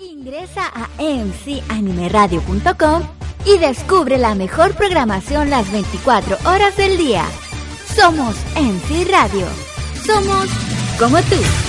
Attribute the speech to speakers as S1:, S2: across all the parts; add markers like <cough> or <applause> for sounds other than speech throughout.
S1: Ingresa a mcanimeradio.com y descubre la mejor programación las 24 horas del día. Somos MC Radio. Somos como tú.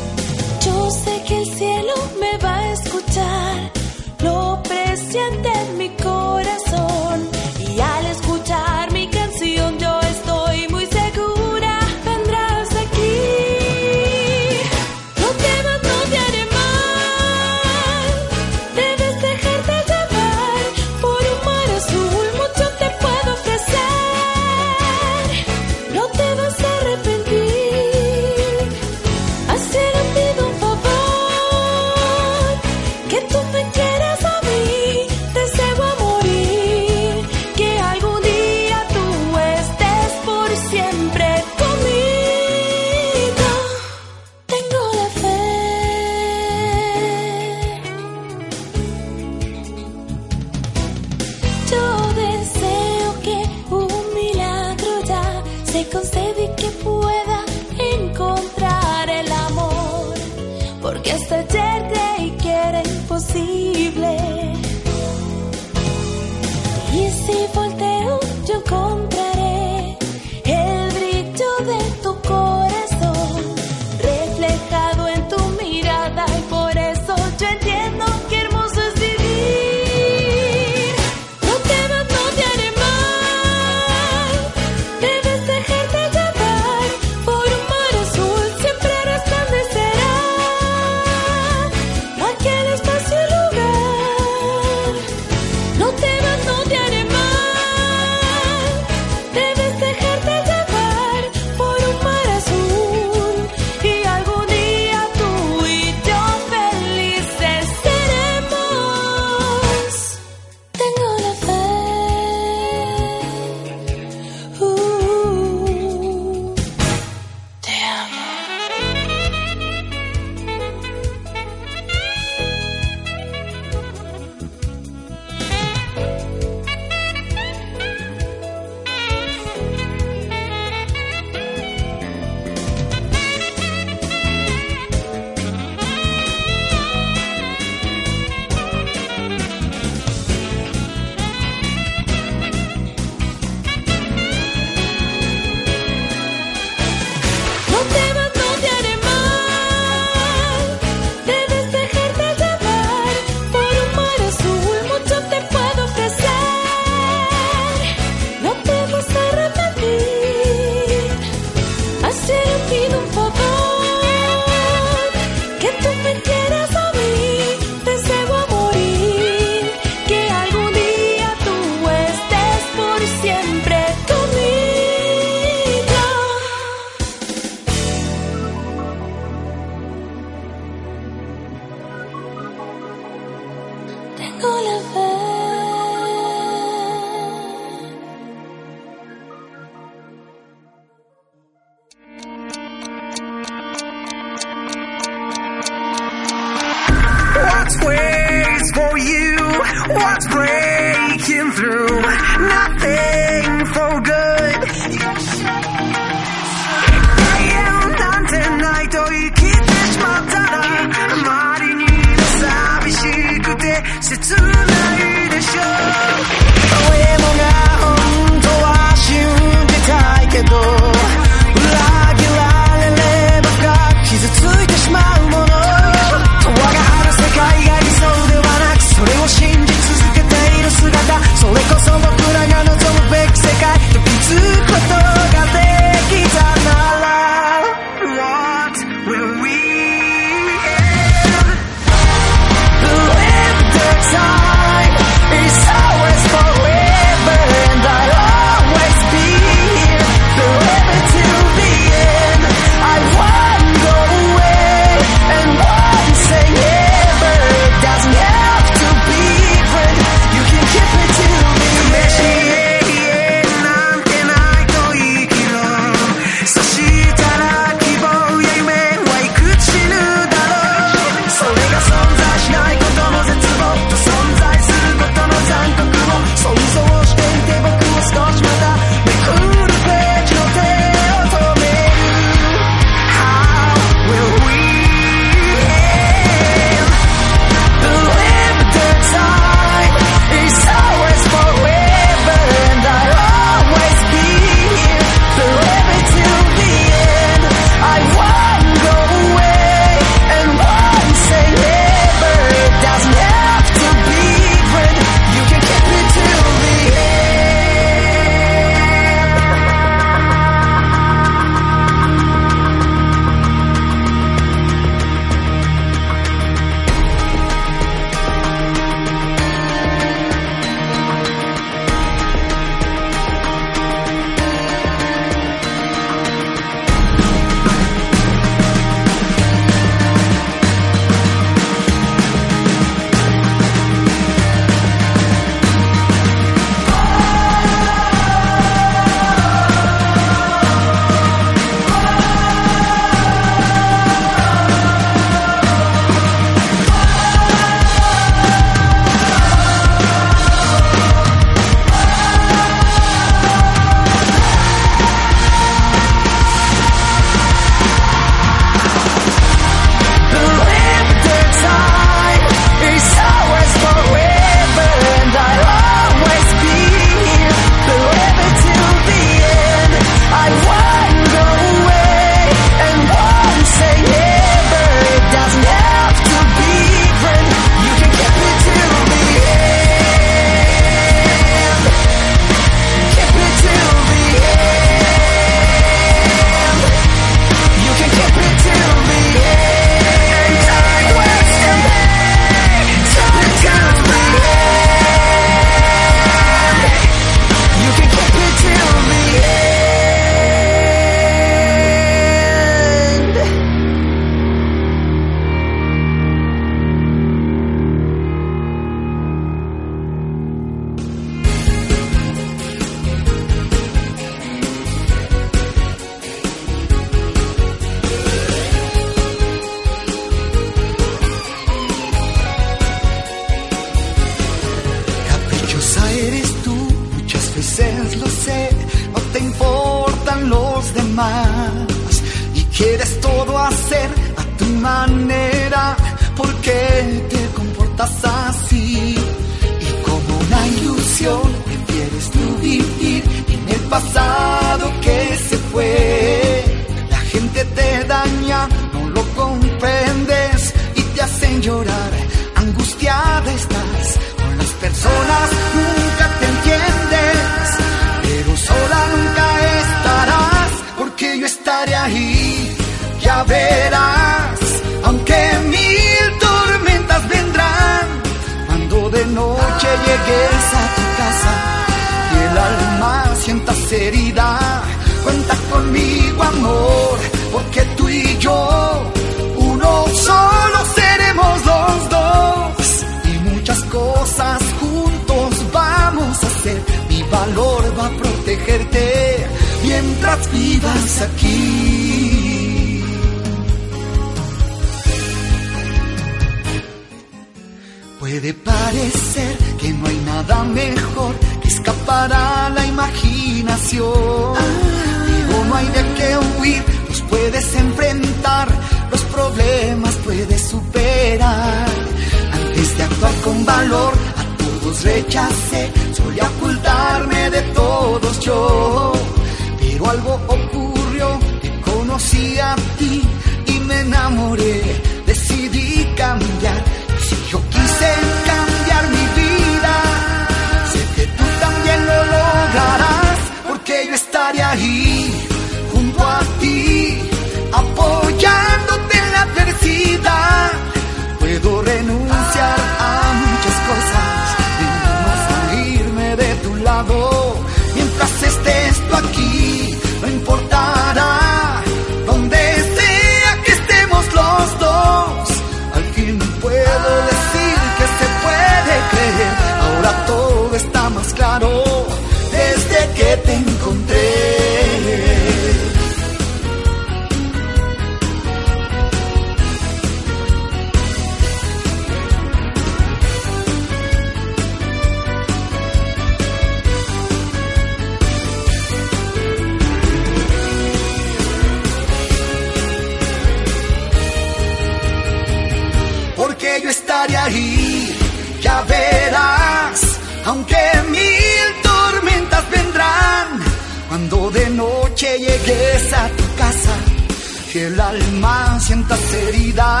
S2: más sientas herida.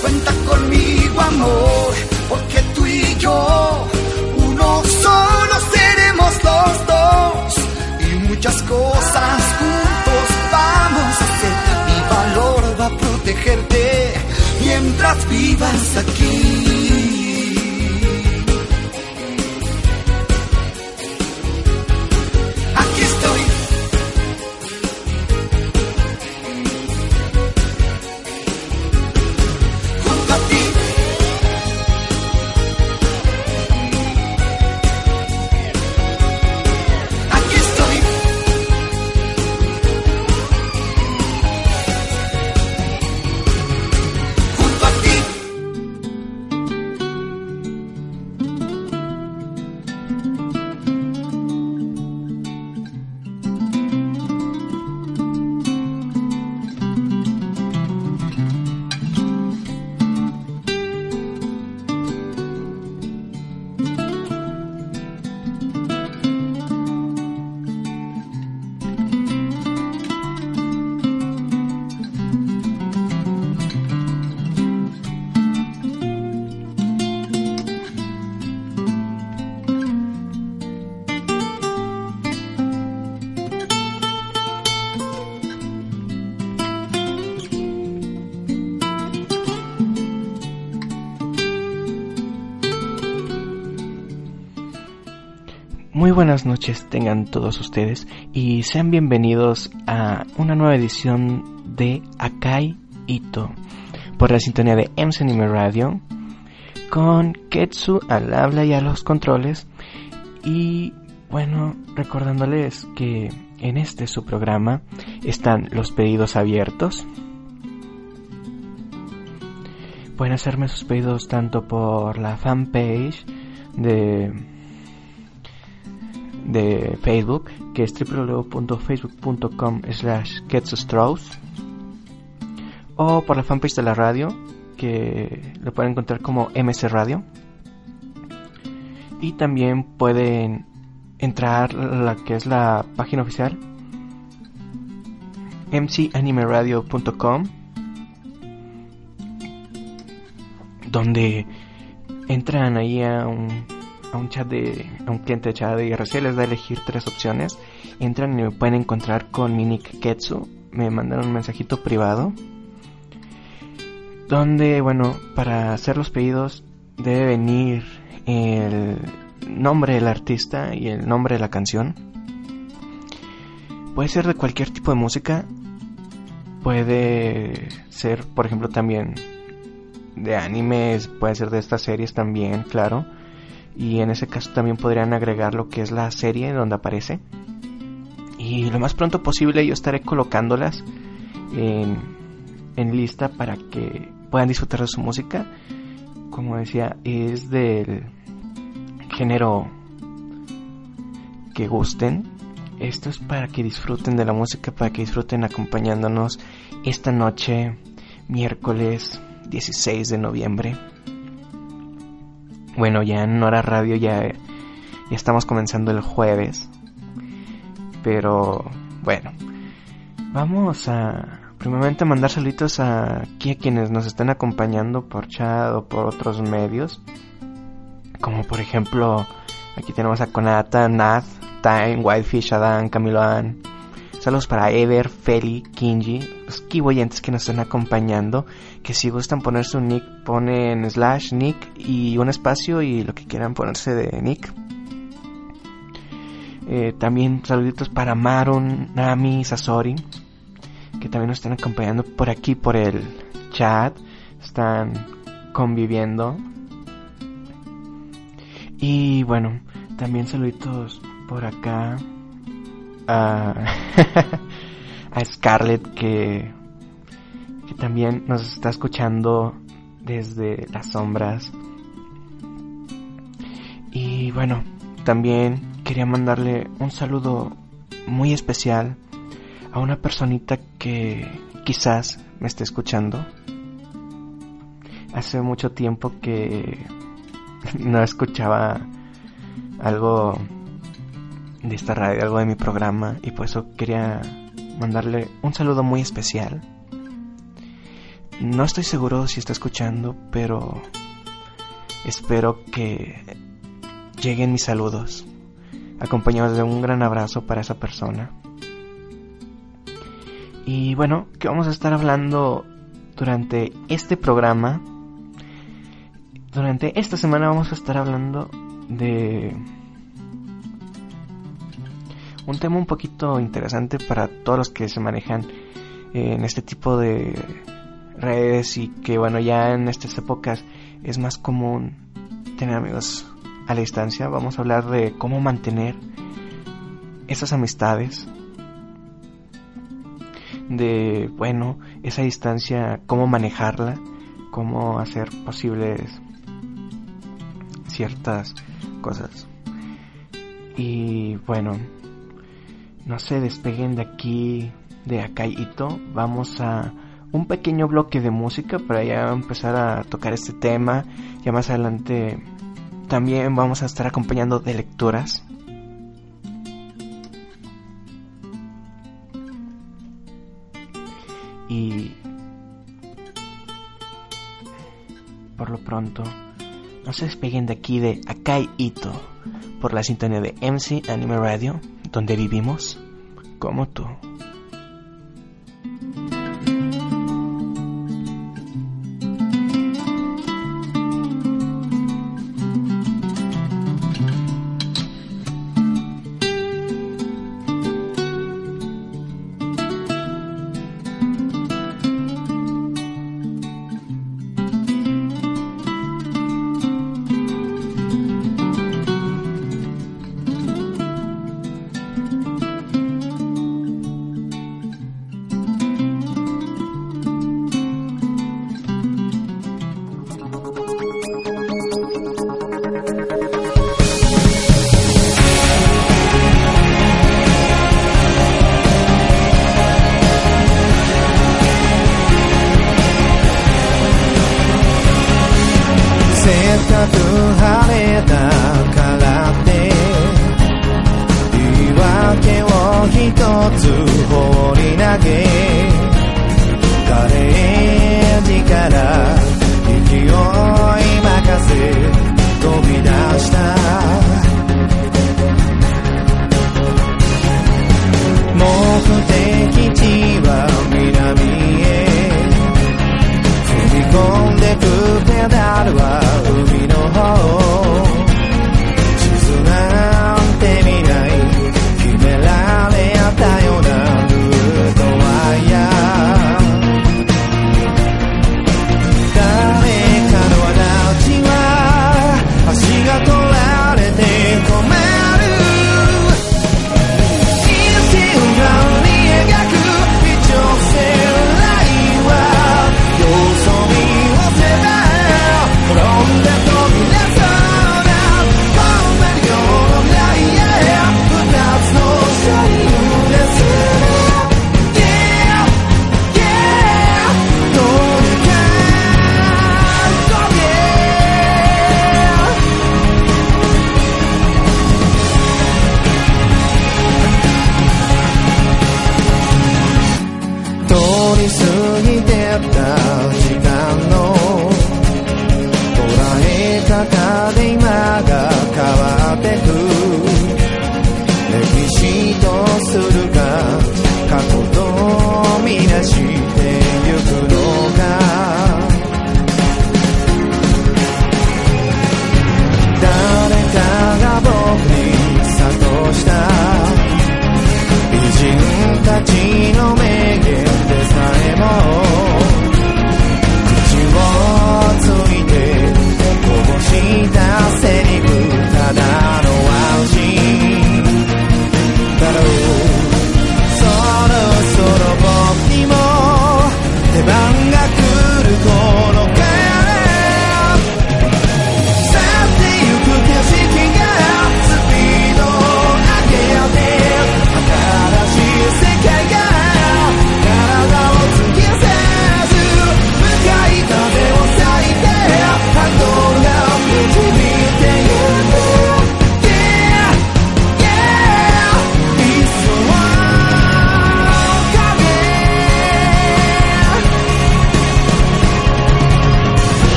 S2: Cuenta conmigo, amor, porque tú y yo, uno solo seremos los dos. Y muchas cosas juntos vamos a hacer. Mi valor va a protegerte mientras vivas aquí.
S3: buenas noches tengan todos ustedes y sean bienvenidos a una nueva edición de Akai Ito por la sintonía de MC Anime Radio con Ketsu al habla y a los controles y bueno, recordándoles que en este su programa están los pedidos abiertos. Pueden hacerme sus pedidos tanto por la fanpage de de Facebook, que es www.facebook.com slash Strauss o por la fanpage de la radio, que lo pueden encontrar como MC Radio. Y también pueden entrar la que es la página oficial mcanimeradio.com donde entran ahí a un a un chat de a un cliente de chat de IRC les da a elegir tres opciones. Entran y me pueden encontrar con mi nick Ketsu. Me mandaron un mensajito privado donde bueno para hacer los pedidos debe venir el nombre del artista y el nombre de la canción. Puede ser de cualquier tipo de música. Puede ser por ejemplo también de animes, puede ser de estas series también, claro. Y en ese caso también podrían agregar lo que es la serie donde aparece. Y lo más pronto posible yo estaré colocándolas en, en lista para que puedan disfrutar de su música. Como decía, es del género que gusten. Esto es para que disfruten de la música, para que disfruten acompañándonos esta noche, miércoles 16 de noviembre. Bueno, ya en hora radio ya, estamos comenzando el jueves. Pero bueno, vamos a primeramente mandar saluditos a aquí a quienes nos están acompañando por chat o por otros medios. Como por ejemplo, aquí tenemos a Conata, Nath, Time, Whitefish, Adán, Camilo Saludos para Ever, Feli, Kinji, los kiboyentes que nos están acompañando. Que si gustan poner su nick, ponen slash nick y un espacio y lo que quieran ponerse de nick. Eh, también saluditos para Maron, Nami, Sasori, que también nos están acompañando por aquí, por el chat. Están conviviendo. Y bueno, también saluditos por acá <laughs> a, Scarlett que, que también nos está escuchando desde las sombras. Y bueno, también quería mandarle un saludo muy especial a una personita que quizás me esté escuchando. Hace mucho tiempo que <laughs> no escuchaba algo de esta radio, algo de mi programa y por eso quería mandarle un saludo muy especial. No estoy seguro si está escuchando, pero espero que lleguen mis saludos, acompañados de un gran abrazo para esa persona. Y bueno, que vamos a estar hablando durante este programa. Durante esta semana vamos a estar hablando de un tema un poquito interesante para todos los que se manejan en este tipo de redes y que bueno ya en estas épocas es más común tener amigos a la distancia. Vamos a hablar de cómo mantener esas amistades de bueno esa distancia cómo manejarla cómo hacer posibles ciertas cosas. Y bueno no se despeguen de aquí, de Akaito. Vamos a un pequeño bloque de música para ya empezar a tocar este tema. Ya más adelante también vamos a estar acompañando de lecturas. Y por lo pronto, no se despeguen de aquí de Akai Ito por la sintonía de MC Anime Radio donde vivimos como tú.
S4: 晴れた空らって言い訳を一つ放り投げガレージから勢い任せ飛び出した目的地は南へ。踏み込んでくペダルは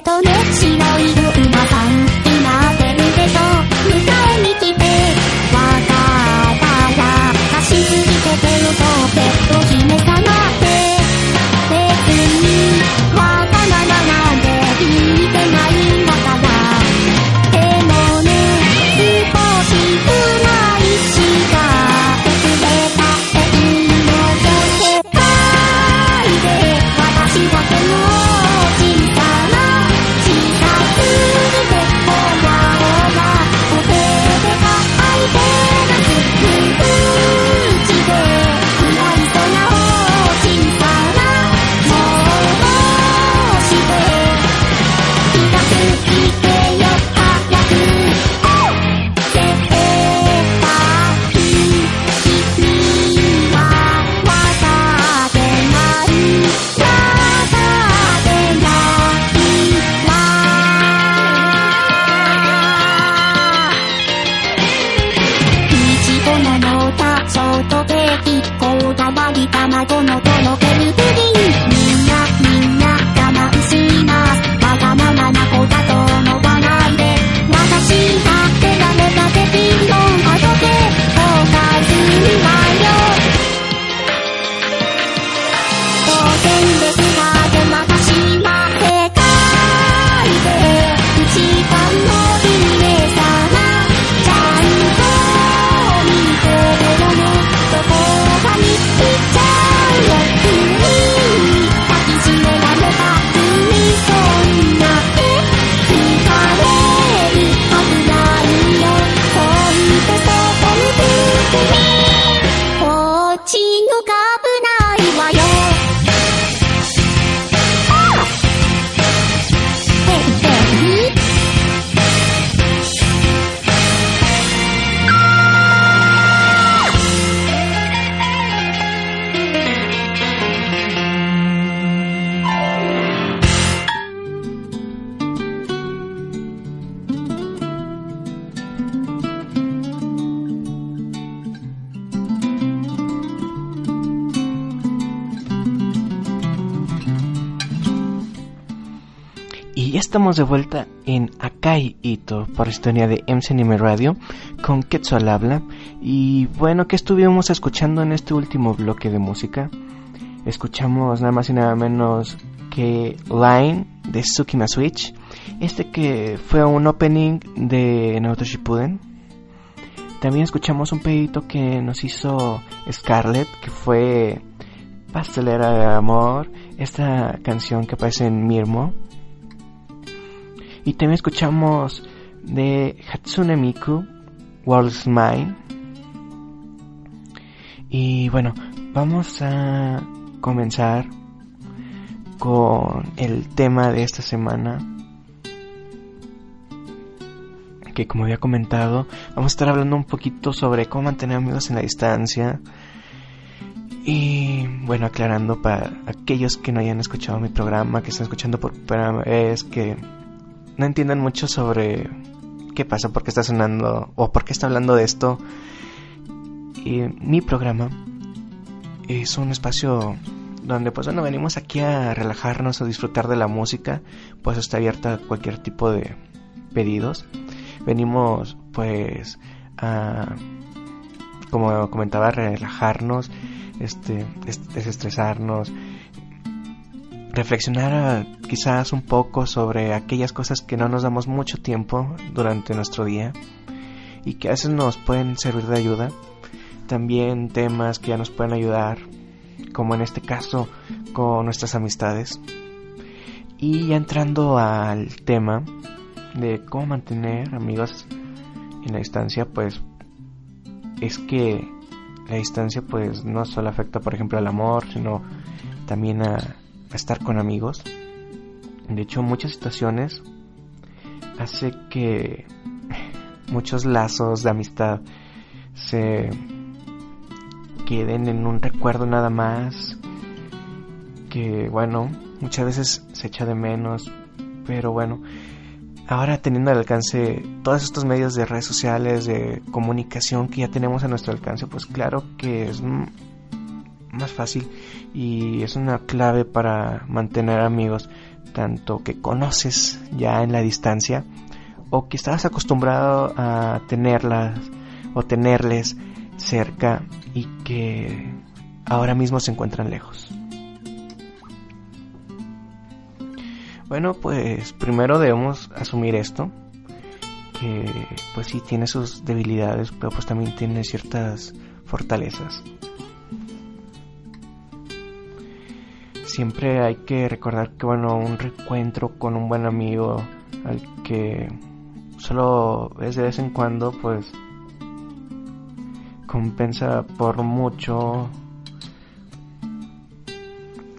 S5: とね。
S3: Jesus. Estamos de vuelta en Akai Ito por historia de MC Anime Radio con Quetzal habla. Y bueno, ¿qué estuvimos escuchando en este último bloque de música? Escuchamos nada más y nada menos que Line de Tsukima Switch. Este que fue un opening de Naruto Shippuden. También escuchamos un pedito que nos hizo Scarlett, que fue Pastelera de Amor, esta canción que aparece en Mirmo. Y también escuchamos de Hatsune Miku, World's Mine. Y bueno, vamos a comenzar con el tema de esta semana. Que como había comentado, vamos a estar hablando un poquito sobre cómo mantener amigos en la distancia. Y bueno, aclarando para aquellos que no hayan escuchado mi programa, que están escuchando por primera vez, que no entiendan mucho sobre qué pasa, por qué está sonando o por qué está hablando de esto. Y mi programa es un espacio donde pues bueno, venimos aquí a relajarnos, a disfrutar de la música, pues está abierta a cualquier tipo de pedidos. Venimos pues a como comentaba, relajarnos, este, des- desestresarnos, reflexionar ah, quizás un poco sobre aquellas cosas que no nos damos mucho tiempo durante nuestro día y que a veces nos pueden servir de ayuda. También temas que ya nos pueden ayudar, como en este caso con nuestras amistades. Y ya entrando al tema de cómo mantener amigos en la distancia, pues es que la distancia pues no solo afecta por ejemplo al amor, sino también a, a estar con amigos. De hecho, muchas situaciones hace que <laughs> muchos lazos de amistad se queden en un recuerdo nada más. Que bueno, muchas veces se echa de menos, pero bueno, ahora teniendo al alcance todos estos medios de redes sociales, de comunicación que ya tenemos a nuestro alcance, pues claro que es más fácil y es una clave para mantener amigos, tanto que conoces ya en la distancia o que estabas acostumbrado a tenerlas o tenerles cerca y que ahora mismo se encuentran lejos. Bueno, pues primero debemos asumir esto, que pues sí tiene sus debilidades, pero pues también tiene ciertas fortalezas. Siempre hay que recordar que bueno, un reencuentro con un buen amigo al que solo es de vez en cuando, pues compensa por mucho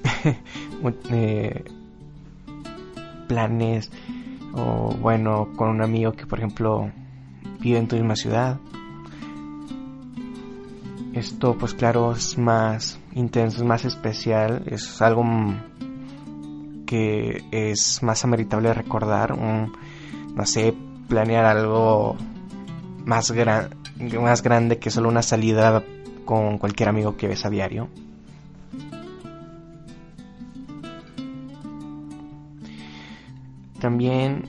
S3: <laughs> mu- eh, planes o bueno con un amigo que por ejemplo vive en tu misma ciudad. Esto pues claro es más intenso, es más especial, es algo que es más ameritable recordar, no sé, planear algo más, gran, más grande que solo una salida con cualquier amigo que ves a diario. También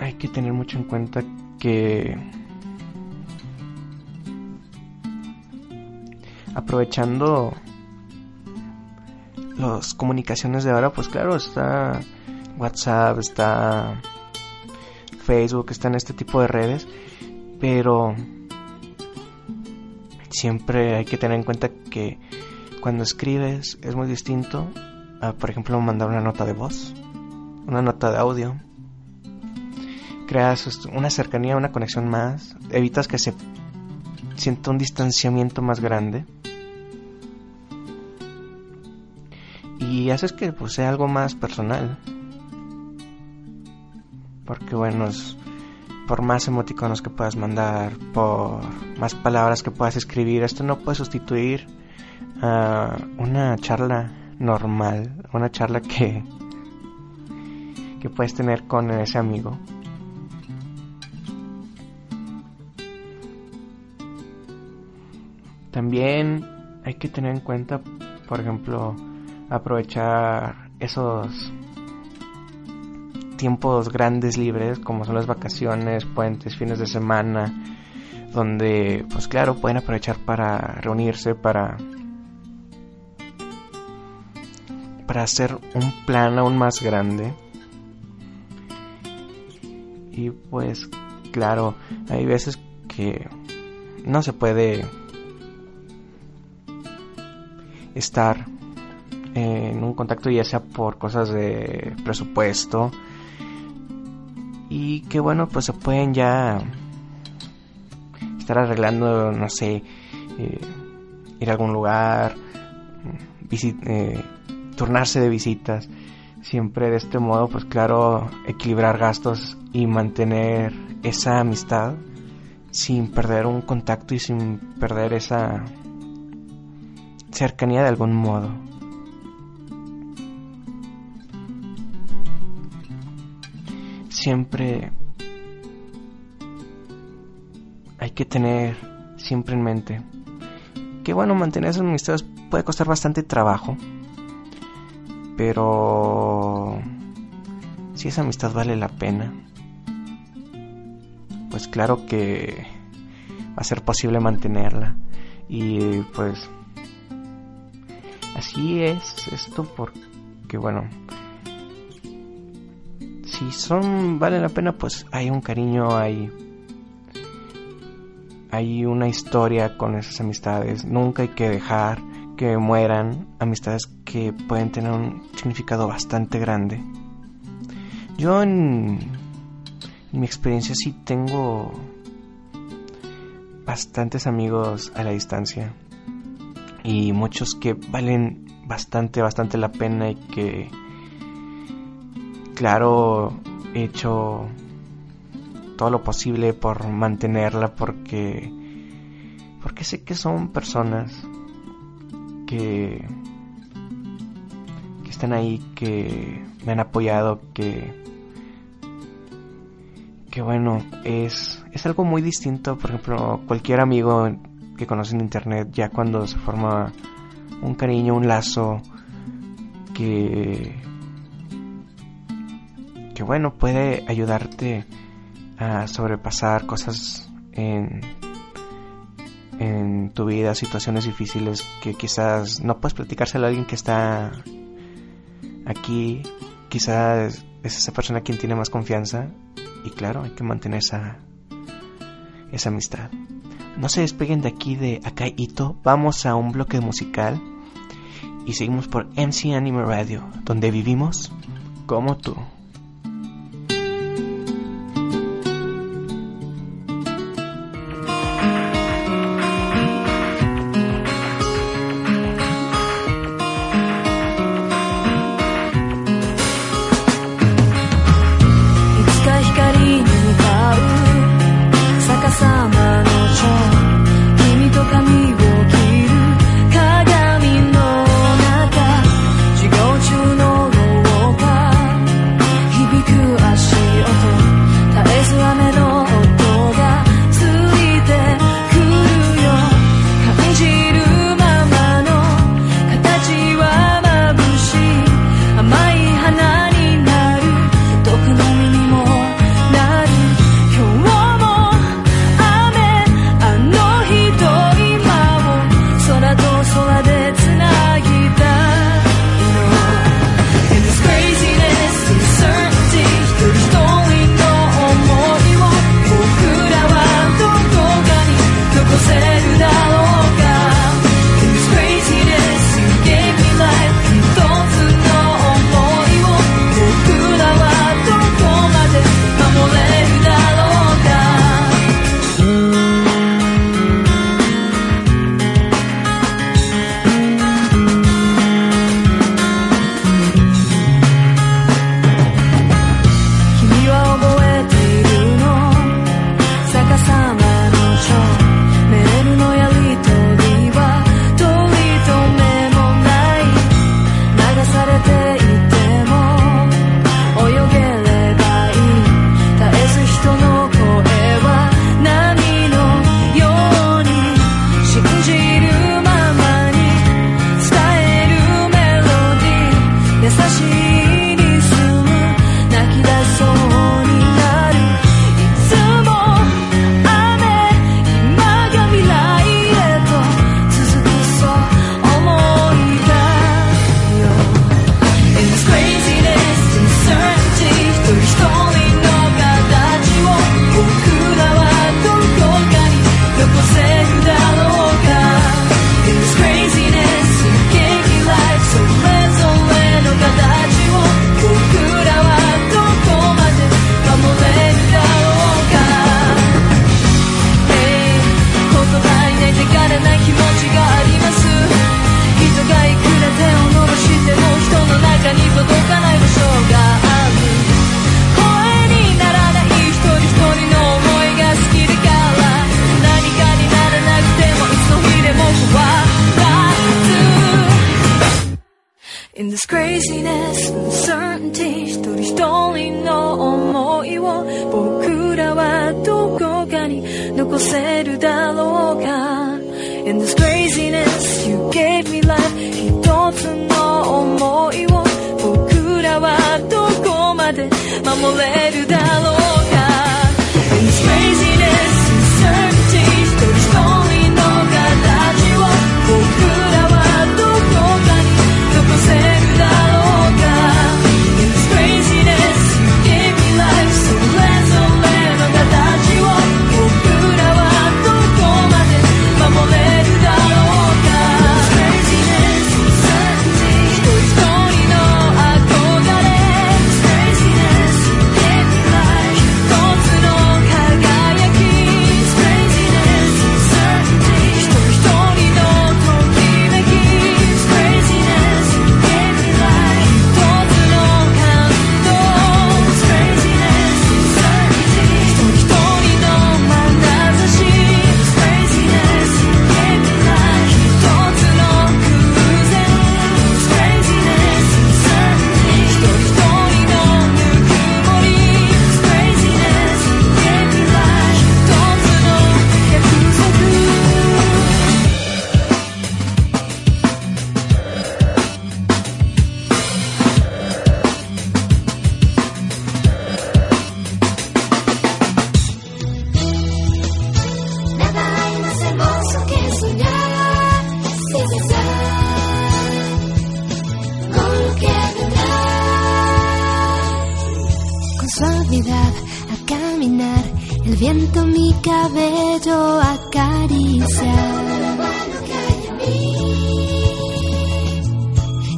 S3: hay que tener mucho en cuenta que aprovechando las comunicaciones de ahora, pues claro, está WhatsApp, está Facebook, están este tipo de redes, pero siempre hay que tener en cuenta que cuando escribes es muy distinto a, por ejemplo, mandar una nota de voz, una nota de audio. Creas una cercanía, una conexión más, evitas que se sienta un distanciamiento más grande. Y haces que pues, sea algo más personal. Porque bueno, es- por más emoticonos que puedas mandar, por más palabras que puedas escribir, esto no puede sustituir a una charla normal, una charla que que puedes tener con ese amigo. También hay que tener en cuenta, por ejemplo, aprovechar esos tiempos grandes libres, como son las vacaciones, puentes, fines de semana, donde, pues claro, pueden aprovechar para reunirse, para para hacer un plan aún más grande. Y pues, claro, hay veces que no se puede estar en un contacto ya sea por cosas de presupuesto y que bueno pues se pueden ya estar arreglando no sé eh, ir a algún lugar eh, turnarse de visitas siempre de este modo pues claro equilibrar gastos y mantener esa amistad sin perder un contacto y sin perder esa cercanía de algún modo. Siempre hay que tener siempre en mente que bueno, mantener esas amistades puede costar bastante trabajo, pero si esa amistad vale la pena, pues claro que va a ser posible mantenerla. Y pues así es esto porque bueno si son valen la pena pues hay un cariño hay hay una historia con esas amistades. Nunca hay que dejar que mueran amistades que pueden tener un significado bastante grande. Yo en, en mi experiencia sí tengo bastantes amigos a la distancia y muchos que valen bastante, bastante la pena y que, claro, he hecho todo lo posible por mantenerla porque, porque sé que son personas que, que están ahí, que me han apoyado, que, que bueno, es, es algo muy distinto, por ejemplo, cualquier amigo que conoce en internet, ya cuando se forma un cariño, un lazo que que bueno, puede ayudarte a sobrepasar cosas en en tu vida, situaciones difíciles que quizás no puedes platicárselo a alguien que está aquí, quizás es esa persona quien tiene más confianza y claro, hay que mantener esa esa amistad. No se despeguen de aquí de Akai Ito. Vamos a un bloque musical y seguimos por MC Anime Radio, donde vivimos como tú.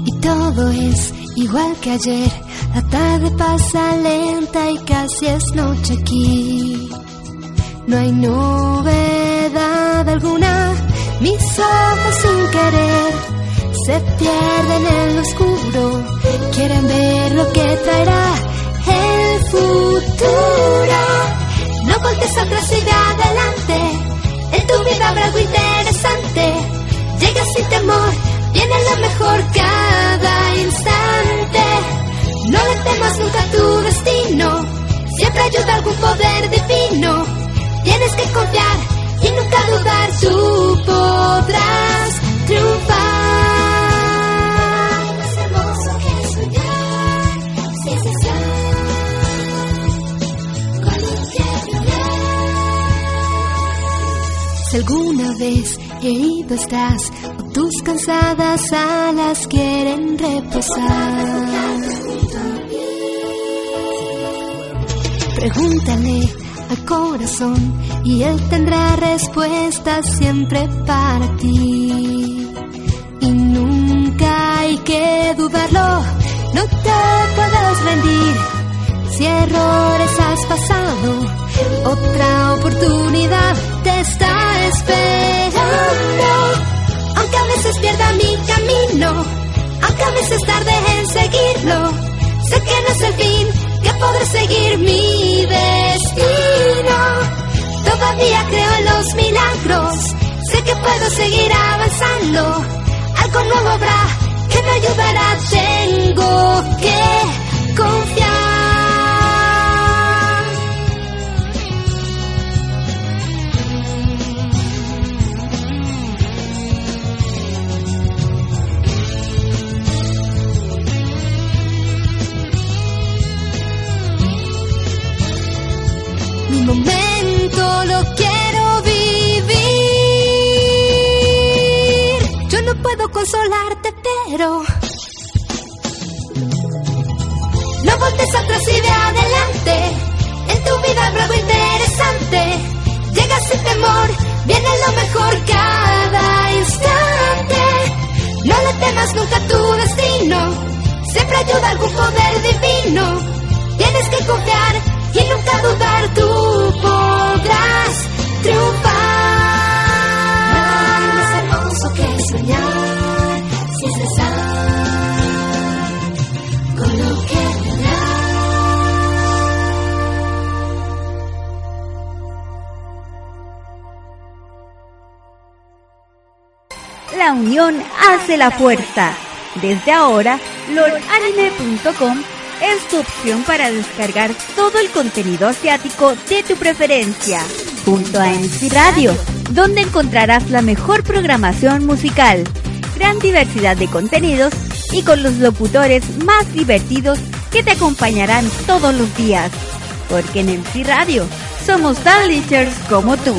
S6: Y todo es igual que ayer. La tarde pasa lenta y casi es noche aquí. No hay novedad alguna. Mis ojos sin querer se pierden en lo oscuro. Quieren ver lo que traerá el futuro. No voltees atrás y ve adelante tu vida habrá algo interesante. Llega sin temor, viene lo mejor cada instante. No le temas nunca a tu destino, siempre ayuda algún poder divino. Tienes que confiar y nunca dudar, tú podrás triunfar. Alguna vez herido estás o tus cansadas alas quieren reposar, pregúntale al corazón y él tendrá respuestas siempre para ti. Y nunca hay que dudarlo, no te puedes rendir. Si errores has pasado, otra oportunidad te está esperando. Aunque a veces pierda mi camino, aunque a veces tarde en seguirlo, sé que no es el fin, que podré seguir mi destino. Todavía creo en los milagros, sé que puedo seguir avanzando. Algo nuevo habrá que me ayudará, tengo que confiar. consolarte, pero no voltes atrás y ve adelante. En tu vida habrá algo interesante. Llega sin temor, viene lo mejor cada instante. No le temas nunca a tu destino. Siempre ayuda algún poder divino. Tienes que confiar y nunca dudar, tú podrás triunfar. Más hermoso que soñar.
S5: La unión hace la fuerza. Desde ahora, lordanime.com es tu opción para descargar todo el contenido asiático de tu preferencia, junto a MC Radio, donde encontrarás la mejor programación musical, gran diversidad de contenidos y con los locutores más divertidos que te acompañarán todos los días. Porque en MC Radio somos sandwichers como tú.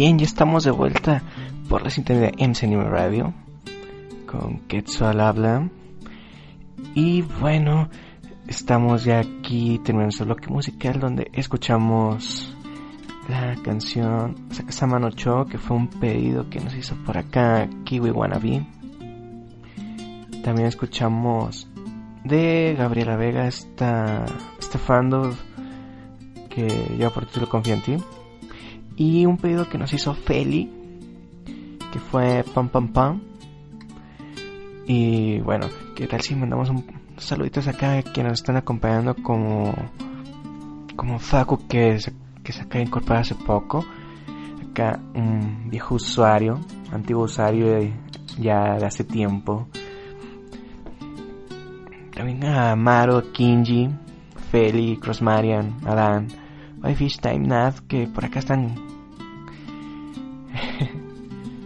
S3: Bien, ya estamos de vuelta por la sintonía de MC Radio con Quetzal habla. Y bueno, estamos ya aquí terminando el bloque musical donde escuchamos la canción Sakasama no Cho, que fue un pedido que nos hizo por acá Kiwi Wannabe. También escuchamos de Gabriela Vega esta, este fandom que lleva por título Confía en ti. Y un pedido que nos hizo Feli, que fue Pam Pam Pam. Y bueno, ¿qué tal si mandamos un saluditos acá quienes nos están acompañando como, como Facu que se, que se acaba de incorporar hace poco? Acá un viejo usuario, antiguo usuario ya de hace tiempo. También a Maro, Kinji, Feli, Crossmarian, Adán, Whitefish Time Nat, que por acá están <laughs>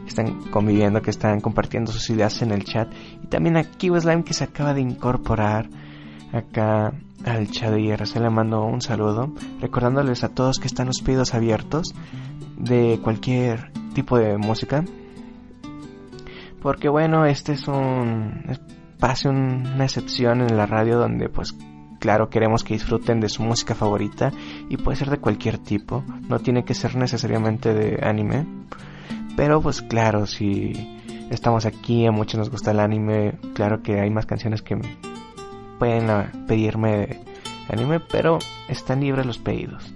S3: están conviviendo, que están compartiendo sus ideas en el chat. Y también a Kiwi Slime que se acaba de incorporar acá al chat de IRC. Le mando un saludo, recordándoles a todos que están los pedidos abiertos de cualquier tipo de música. Porque bueno, este es un espacio, una excepción en la radio donde pues claro queremos que disfruten de su música favorita y puede ser de cualquier tipo, no tiene que ser necesariamente de anime. Pero pues claro, si estamos aquí, a muchos nos gusta el anime, claro que hay más canciones que pueden ah, pedirme de anime, pero están libres los pedidos.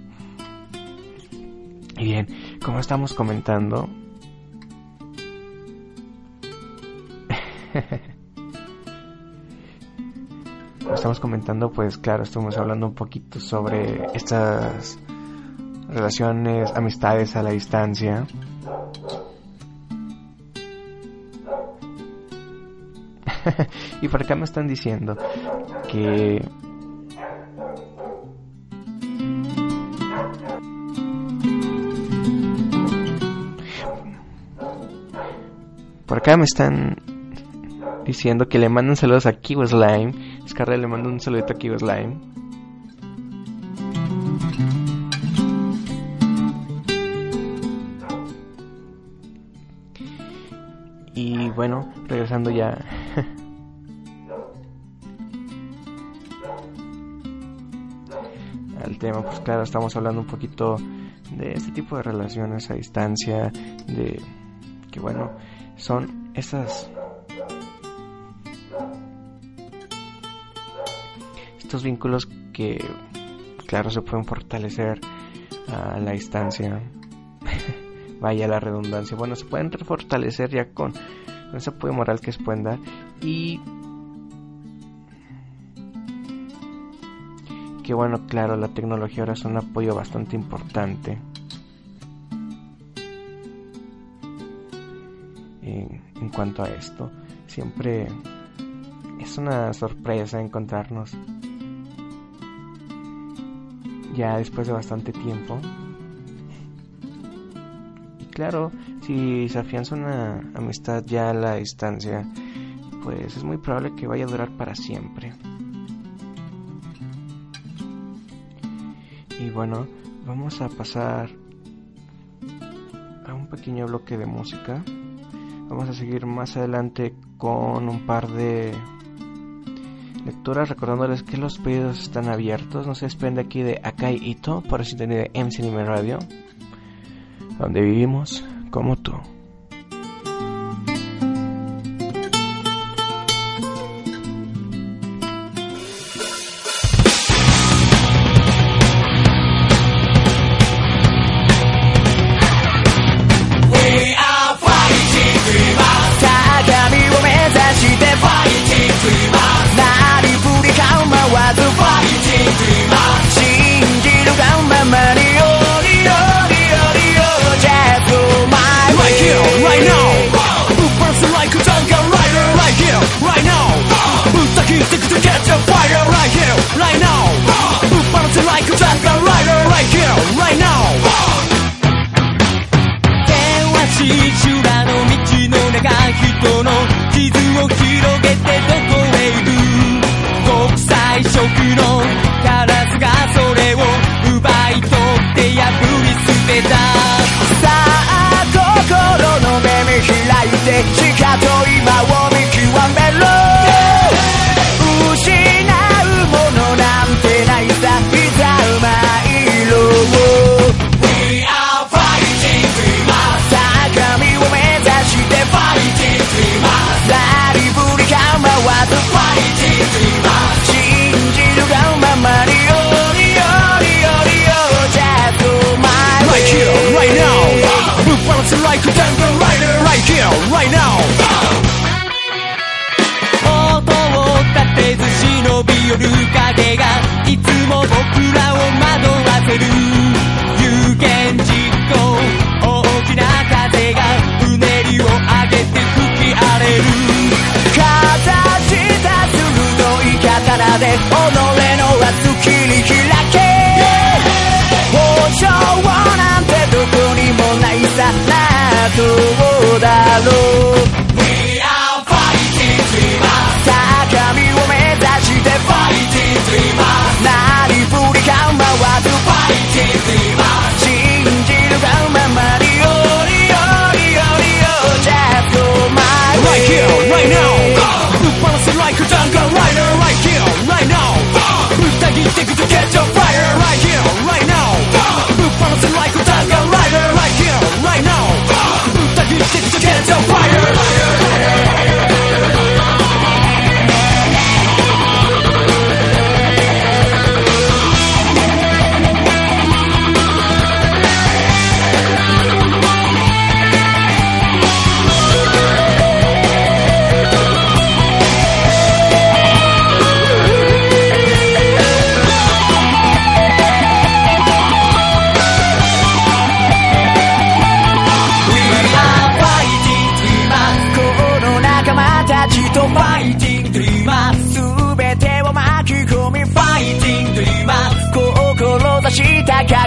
S3: Y bien, como estamos comentando, <laughs> <laughs> estamos comentando, pues claro, estamos hablando un poquito sobre estas relaciones, amistades a la distancia. <laughs> y por acá me están diciendo que por acá me están diciendo que le mandan saludos a Kiwi Slime. Scarlett le manda un saludito a Slime. Y bueno, regresando ya. <laughs> al tema, pues claro, estamos hablando un poquito de este tipo de relaciones a distancia, de que bueno, son esas estos vínculos que claro se pueden fortalecer a la distancia. <laughs> Vaya la redundancia. Bueno se pueden fortalecer ya con, con ese apoyo moral que se pueden dar. Y que bueno claro la tecnología ahora es un apoyo bastante importante. En, en cuanto a esto siempre es una sorpresa encontrarnos ya después de bastante tiempo. Y claro, si se afianza una amistad ya a la distancia, pues es muy probable que vaya a durar para siempre. Y bueno, vamos a pasar a un pequeño bloque de música. Vamos a seguir más adelante con un par de lecturas, recordándoles que los pedidos están abiertos. No se desprende aquí de Akai Ito por el sintonía de MC Radio, donde vivimos como tú.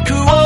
S7: く
S8: お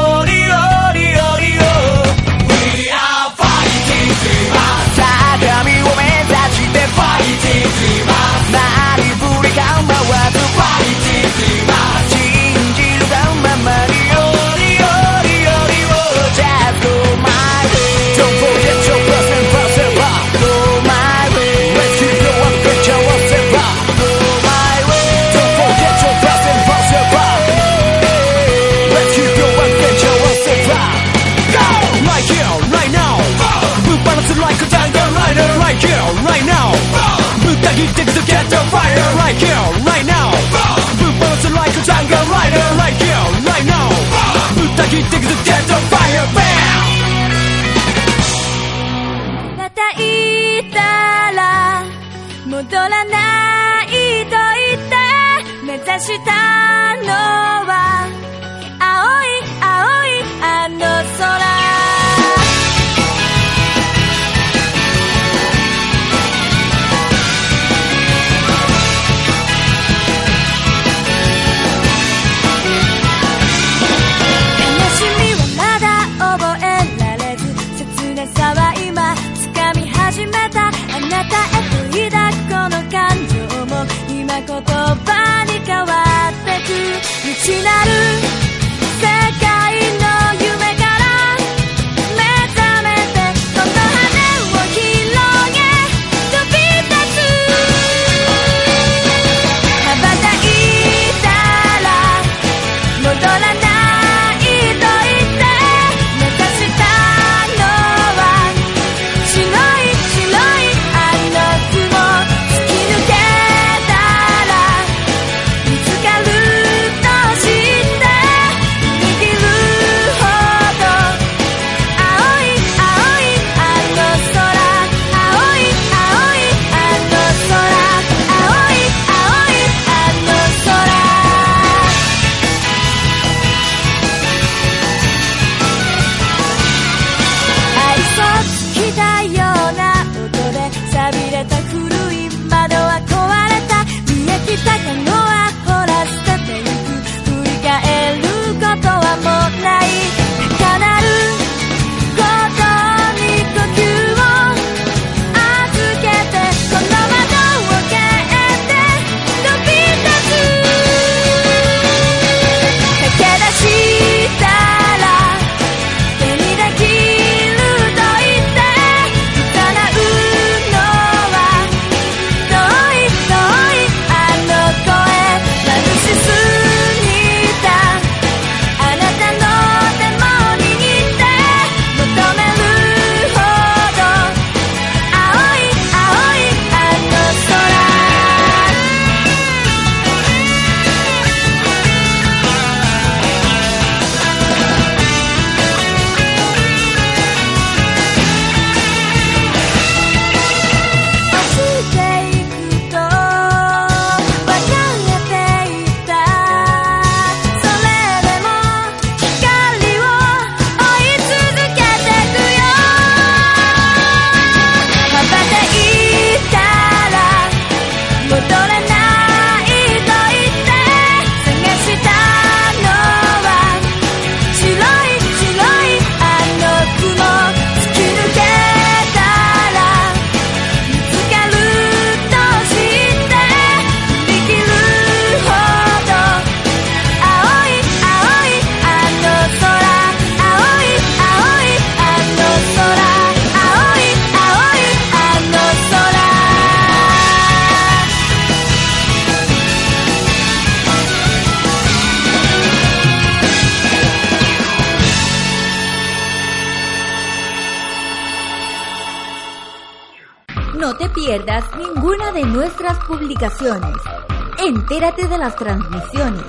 S9: Entérate de las transmisiones,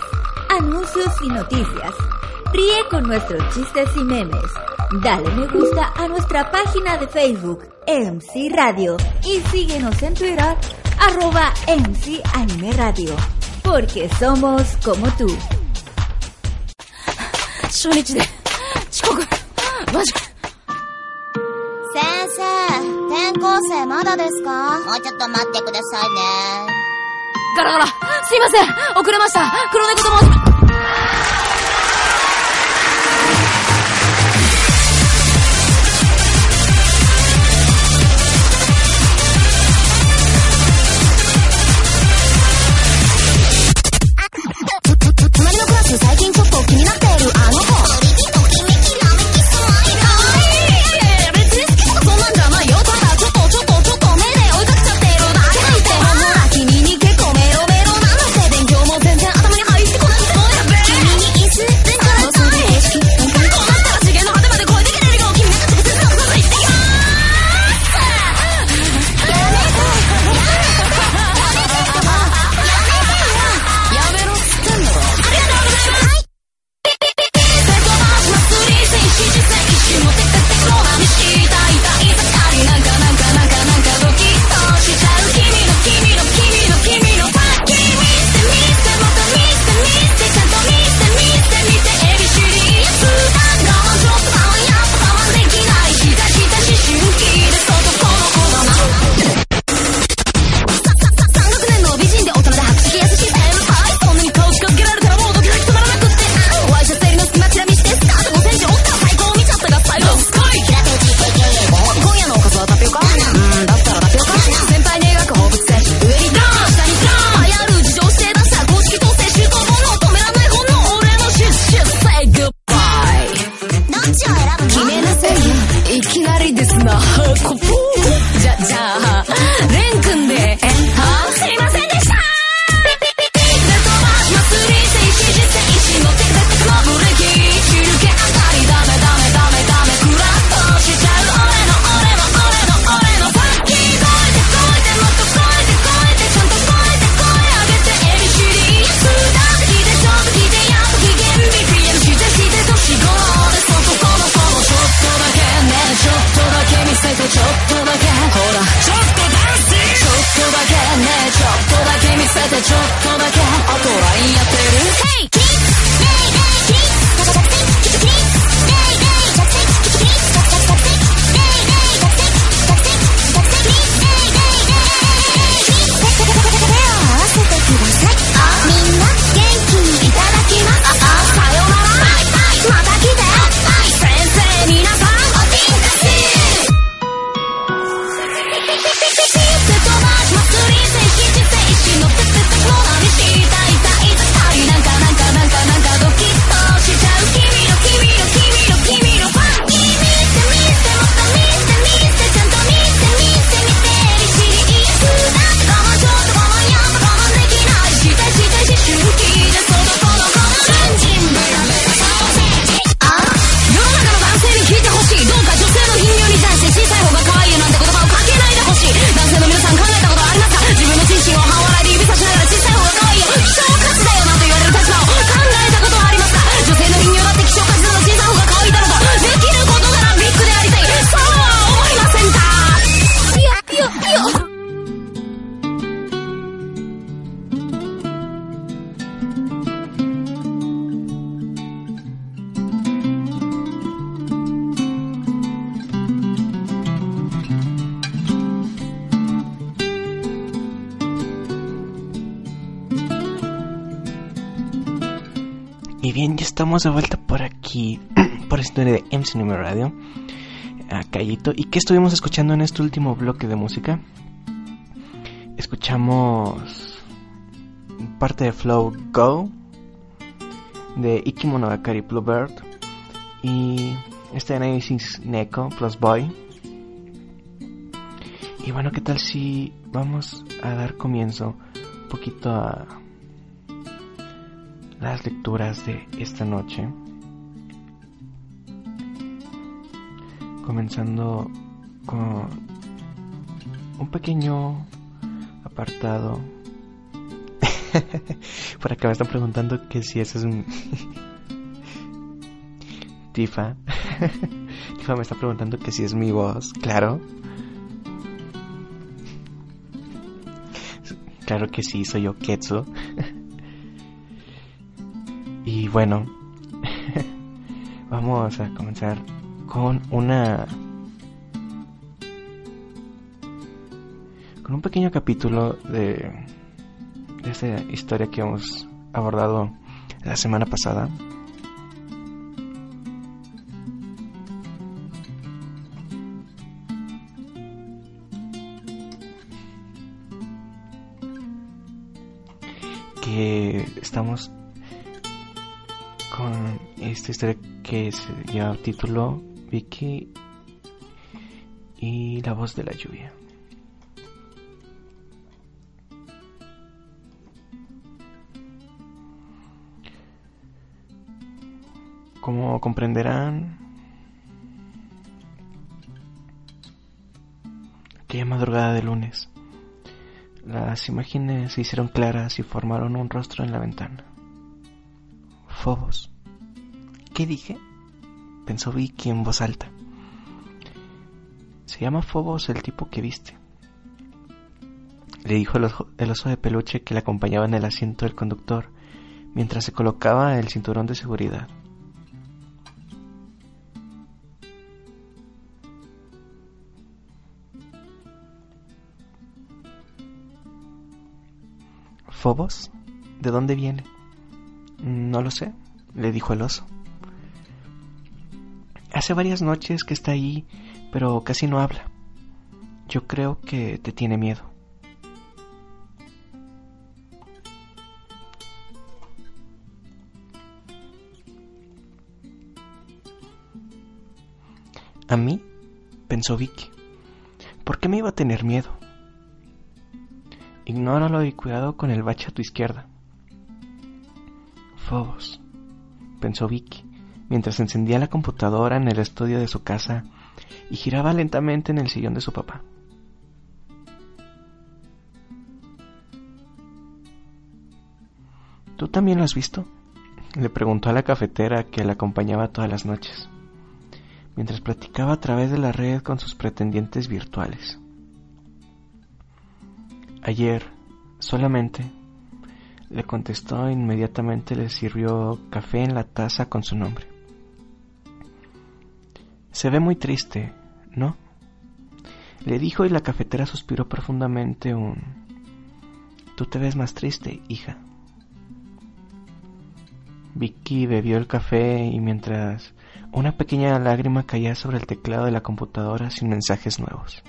S9: anuncios y noticias. Ríe con nuestros chistes y memes. Dale me gusta a nuestra página de Facebook, MC Radio. Y síguenos en Twitter, arroba MC Anime Radio. Porque somos como tú.
S5: 初日で遅刻マジ
S1: 先生転校生まだですかお茶っと待ってくださいね。
S5: ガラガラ、すいません遅れました黒猫と申します。
S3: Cinema Radio, a Callito. ¿Y qué estuvimos escuchando en este último bloque de música? Escuchamos parte de Flow Go de Iki Monogakari Bluebird y este análisis Neko Plus Boy. Y bueno, ¿qué tal si vamos a dar comienzo un poquito a las lecturas de esta noche? comenzando con un pequeño apartado. <laughs> Por acá me están preguntando que si ese es un... <laughs> Tifa. <laughs> Tifa me está preguntando que si es mi voz, claro. Claro que sí, soy yo, Ketsu. y bueno, vamos a comenzar con una con un pequeño capítulo de, de esta historia que hemos abordado la semana pasada. Que estamos con esta historia que se lleva título Vicky y la voz de la lluvia. Como comprenderán, aquella madrugada de lunes, las imágenes se hicieron claras y formaron un rostro en la ventana. Fobos. ¿Qué dije? Pensó Vicky en voz alta. Se llama Fobos el tipo que viste. Le dijo el oso, de peluche que le acompañaba en el asiento del conductor mientras se colocaba el cinturón de seguridad. ¿Fobos? ¿De dónde viene? No lo sé, le dijo el oso. Hace varias noches que está ahí, pero casi no habla. Yo creo que te tiene miedo. ¿A mí? pensó Vicky. ¿Por qué me iba a tener miedo? Ignóralo y cuidado con el bache a tu izquierda. Fobos, pensó Vicky, mientras encendía la computadora en el estudio de su casa y giraba lentamente en el sillón de su papá. ¿Tú también lo has visto? Le preguntó a la cafetera que la acompañaba todas las noches, mientras platicaba a través de la red con sus pretendientes virtuales. Ayer, solamente, le contestó e inmediatamente le sirvió café en la taza con su nombre. Se ve muy triste, ¿no? Le dijo y la cafetera suspiró profundamente un... Tú te ves más triste, hija. Vicky bebió el café y mientras una pequeña lágrima caía sobre el teclado de la computadora sin mensajes nuevos.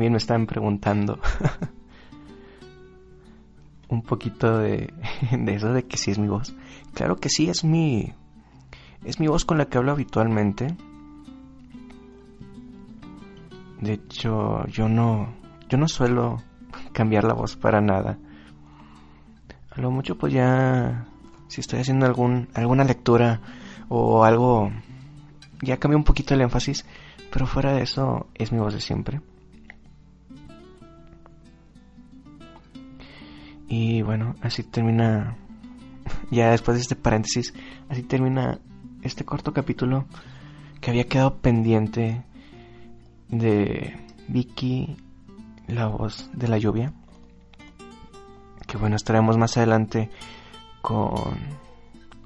S3: También me están preguntando <laughs> un poquito de, <laughs> de, eso de que si es mi voz. Claro que sí, es mi es mi voz con la que hablo habitualmente. De hecho, yo no yo no suelo <laughs> cambiar la voz para nada. A lo mucho pues ya si estoy haciendo algún alguna lectura o algo ya cambié un poquito el énfasis, pero fuera de eso es mi voz de siempre. Y bueno, así termina, ya después de este paréntesis, así termina este corto capítulo que había quedado pendiente de Vicky, la voz de la lluvia. Que bueno, estaremos más adelante con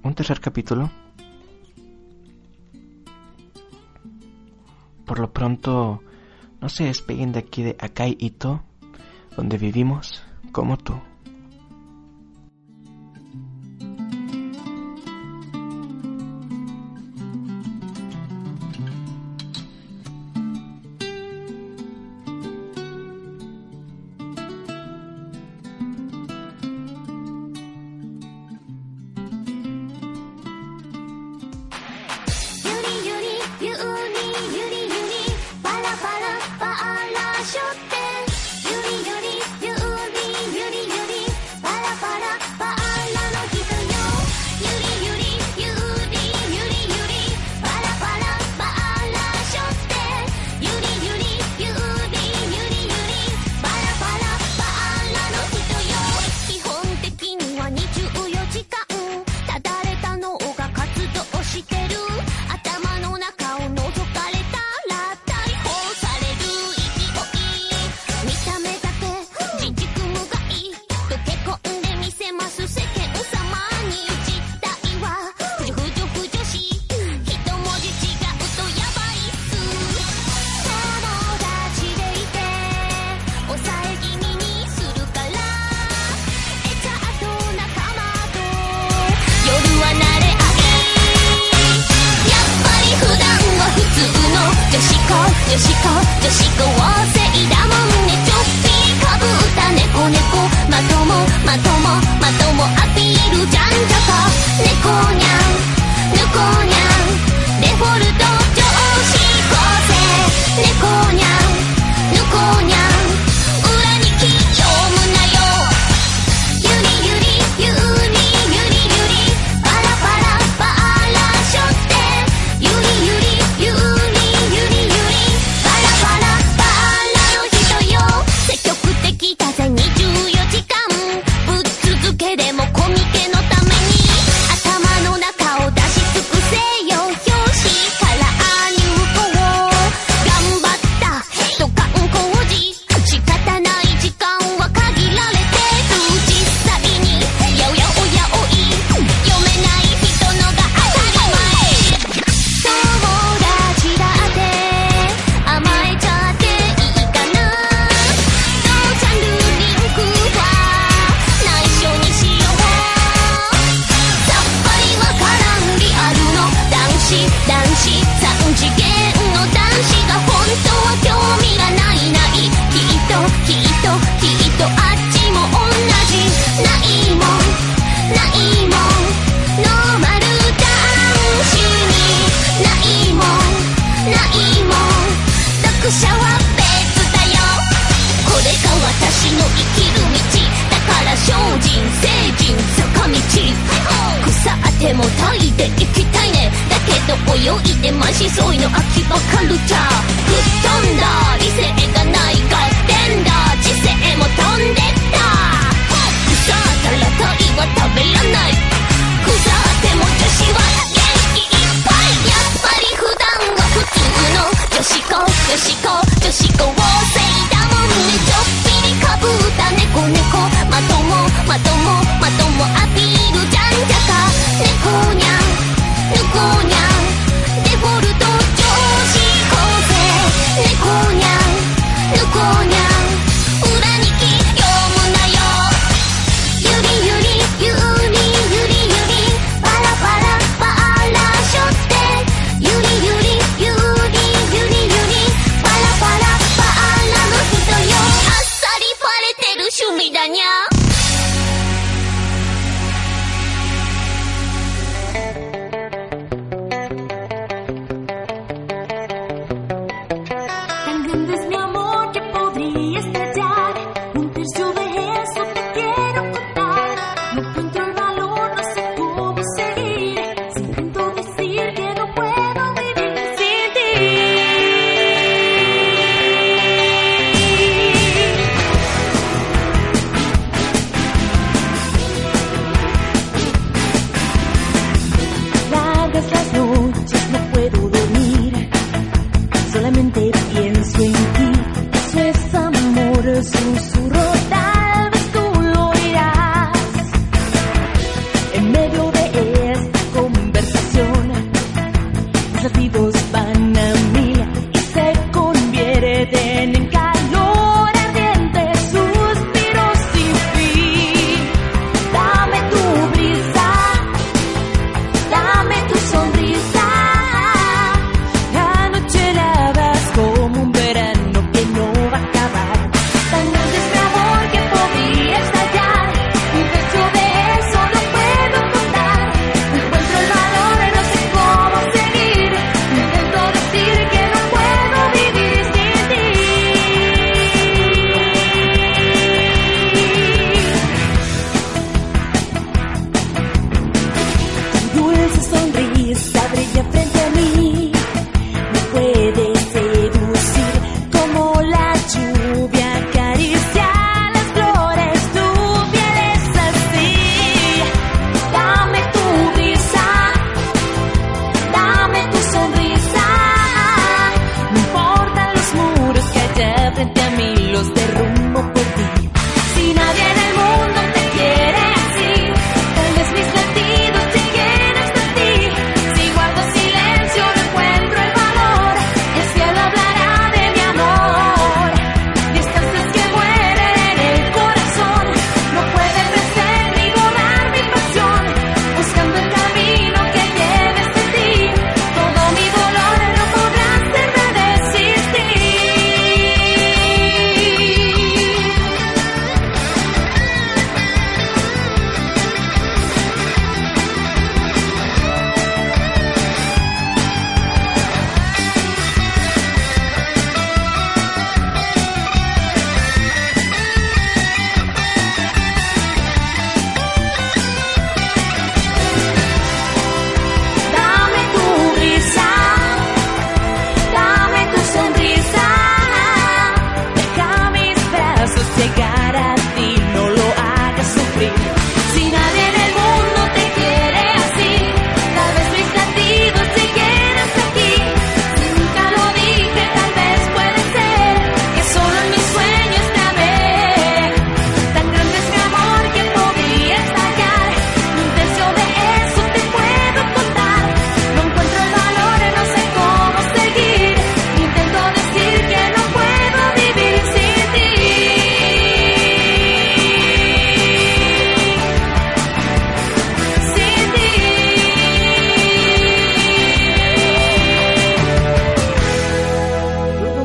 S3: un tercer capítulo Por lo pronto, no se despeguen de aquí de Akai Ito, donde vivimos como tú.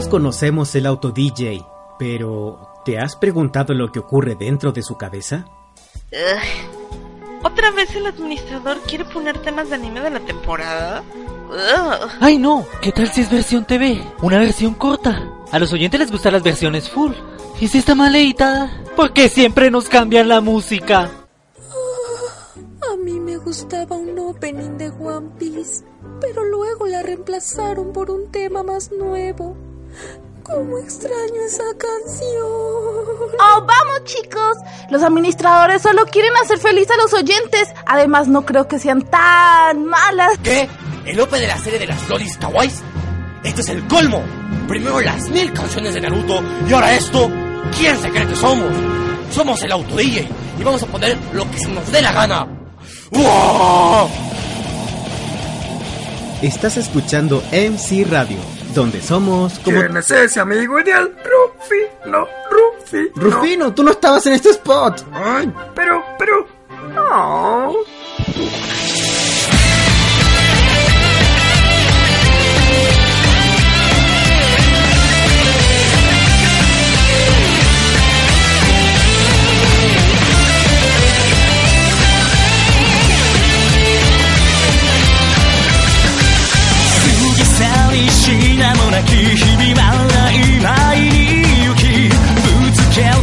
S10: Conocemos el auto DJ, pero ¿te has preguntado lo que ocurre dentro de su cabeza?
S11: Ugh. ¿Otra vez el administrador quiere poner temas de anime de la temporada? Ugh.
S12: ¡Ay no! ¿Qué tal si es versión TV? Una versión corta. A los oyentes les gustan las versiones full. ¿Y si está mal editada? ¿Por qué siempre nos cambian la música?
S5: A mí me gustaba un opening de One Piece, pero luego la reemplazaron por un tema más nuevo. ¿Cómo extraño esa canción?
S13: ¡Oh, vamos chicos! Los administradores solo quieren hacer feliz a los oyentes. Además, no creo que sean tan malas.
S14: ¿Qué? ¿El OP de la serie de las lolis kawais? Esto es el colmo. Primero las mil canciones de Naruto y ahora esto. ¿Quién se cree que somos? Somos el auto DJ y vamos a poner lo que se nos dé la gana. ¡Wow!
S10: Estás escuchando MC Radio, donde somos como...
S15: ¿Quién es ese amigo ideal? Rufino, Rufino.
S10: Rufino, tú no estabas en este spot.
S15: Ay, pero, pero... Oh.「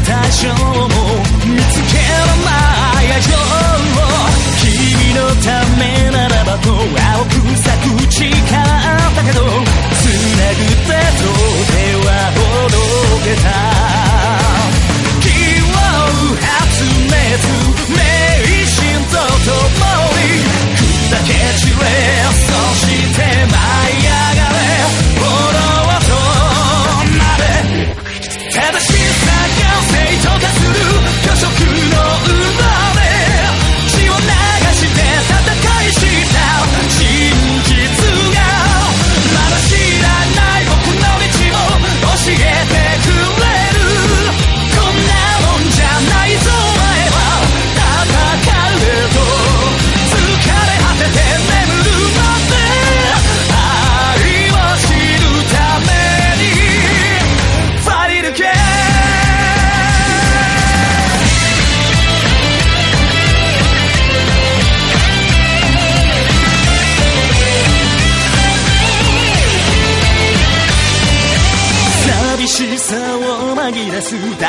S7: つけた情も見つける前愛情を君のためならばと青く咲く誓ったけど繋ぐ手と手はほどけた気を発熱名心ともに砕け散れそして舞い上がれ生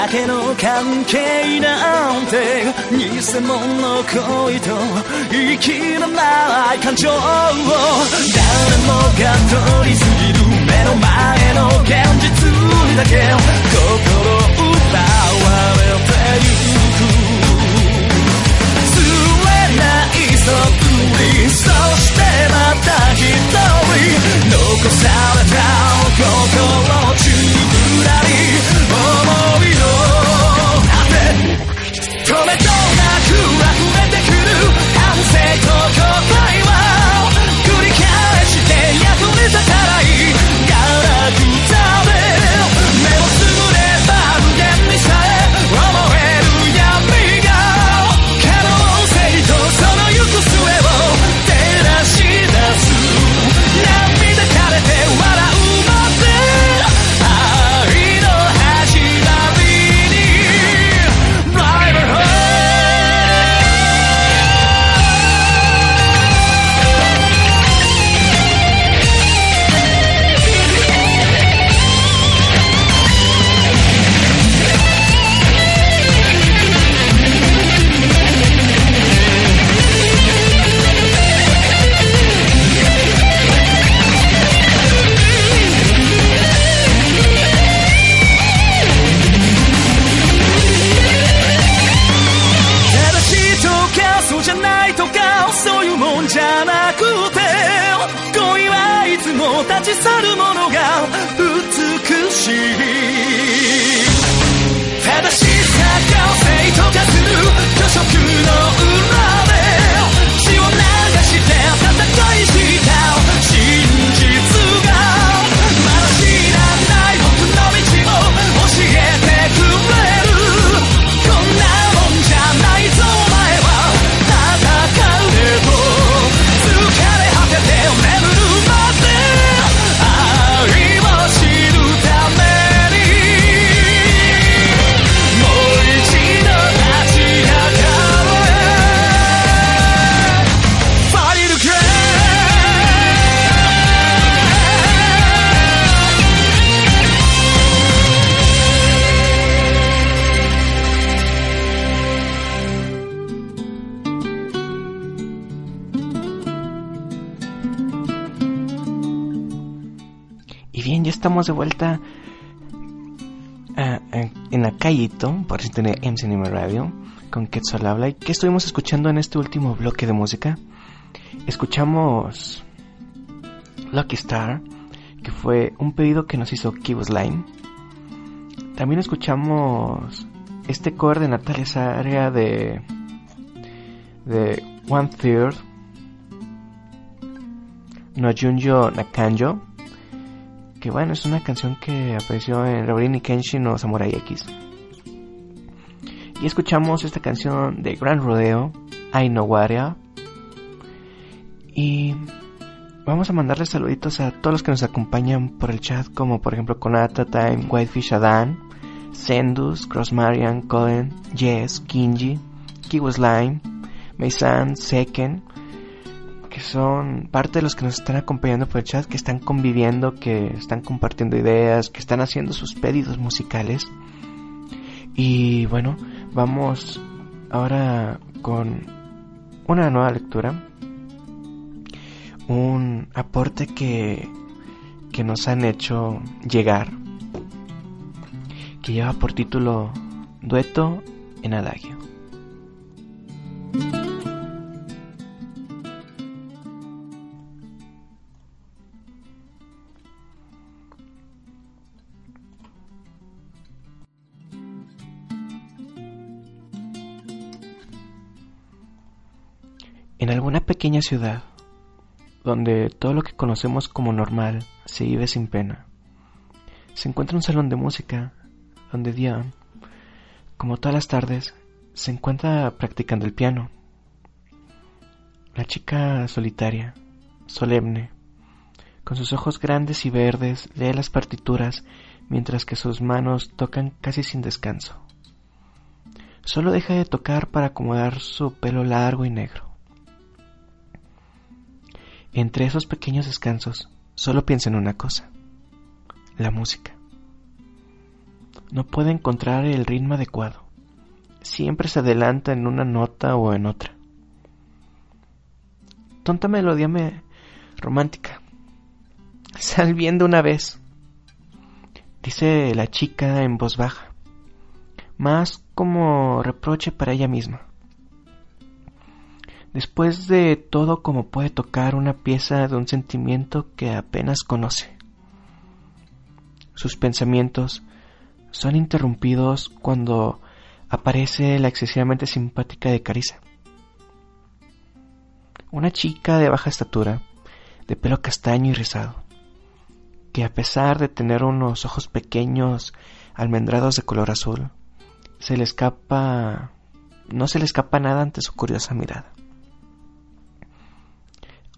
S7: だけの関係なんて偽物の恋と言い切らない感情を誰もが通り過ぎる目の前の現実にだけ心奪われてゆく吸えないそっくりそしてまた一人残された心宙ぶらり思いのたない
S3: bien, Acayito, por si tiene MC Anime Radio, con Quetzal habla. ¿Y qué estuvimos escuchando en este último bloque de música? Escuchamos Lucky Star, que fue un pedido que nos hizo Kibos Line. También escuchamos este cover de Natalia Saria de, One Third, No Junjo Nakanjo, que bueno, es una canción que apareció en Rurouni Kenshin o Samurai X. Y escuchamos esta canción de Gran Rodeo, I Know Waria. Y vamos a mandarle saluditos a todos los que nos acompañan por el chat, como por ejemplo Konata Time, Whitefish Adan, Sendus, Cross Marian, Cohen, Jess, Kinji, Kiwas Line, Meisan, Seken, que son parte de los que nos están acompañando por el chat, que están conviviendo, que están compartiendo ideas, que están haciendo sus pedidos musicales. Y bueno, vamos ahora con una nueva lectura, un aporte que, que nos han hecho llegar, que lleva por título Dueto en Adagio. En alguna pequeña ciudad, donde todo lo que conocemos como normal se vive sin pena, se encuentra un salón de música donde Dion, como todas las tardes, se encuentra practicando el piano. La chica solitaria, solemne, con sus ojos grandes y verdes, lee las partituras mientras que sus manos tocan casi sin descanso. Solo deja de tocar para acomodar su pelo largo y negro. Entre esos pequeños descansos, solo piensa en una cosa, la música. No puede encontrar el ritmo adecuado. Siempre se adelanta en una nota o en otra. Tonta melodía me... romántica. <laughs> Sal bien de una vez, dice la chica en voz baja, más como reproche para ella misma. Después de todo, como puede tocar una pieza de un sentimiento que apenas conoce. Sus pensamientos son interrumpidos cuando aparece la excesivamente simpática de Carissa. Una chica de baja estatura, de pelo castaño y rizado, que a pesar de tener unos ojos pequeños almendrados de color azul, se le escapa no se le escapa nada ante su curiosa mirada.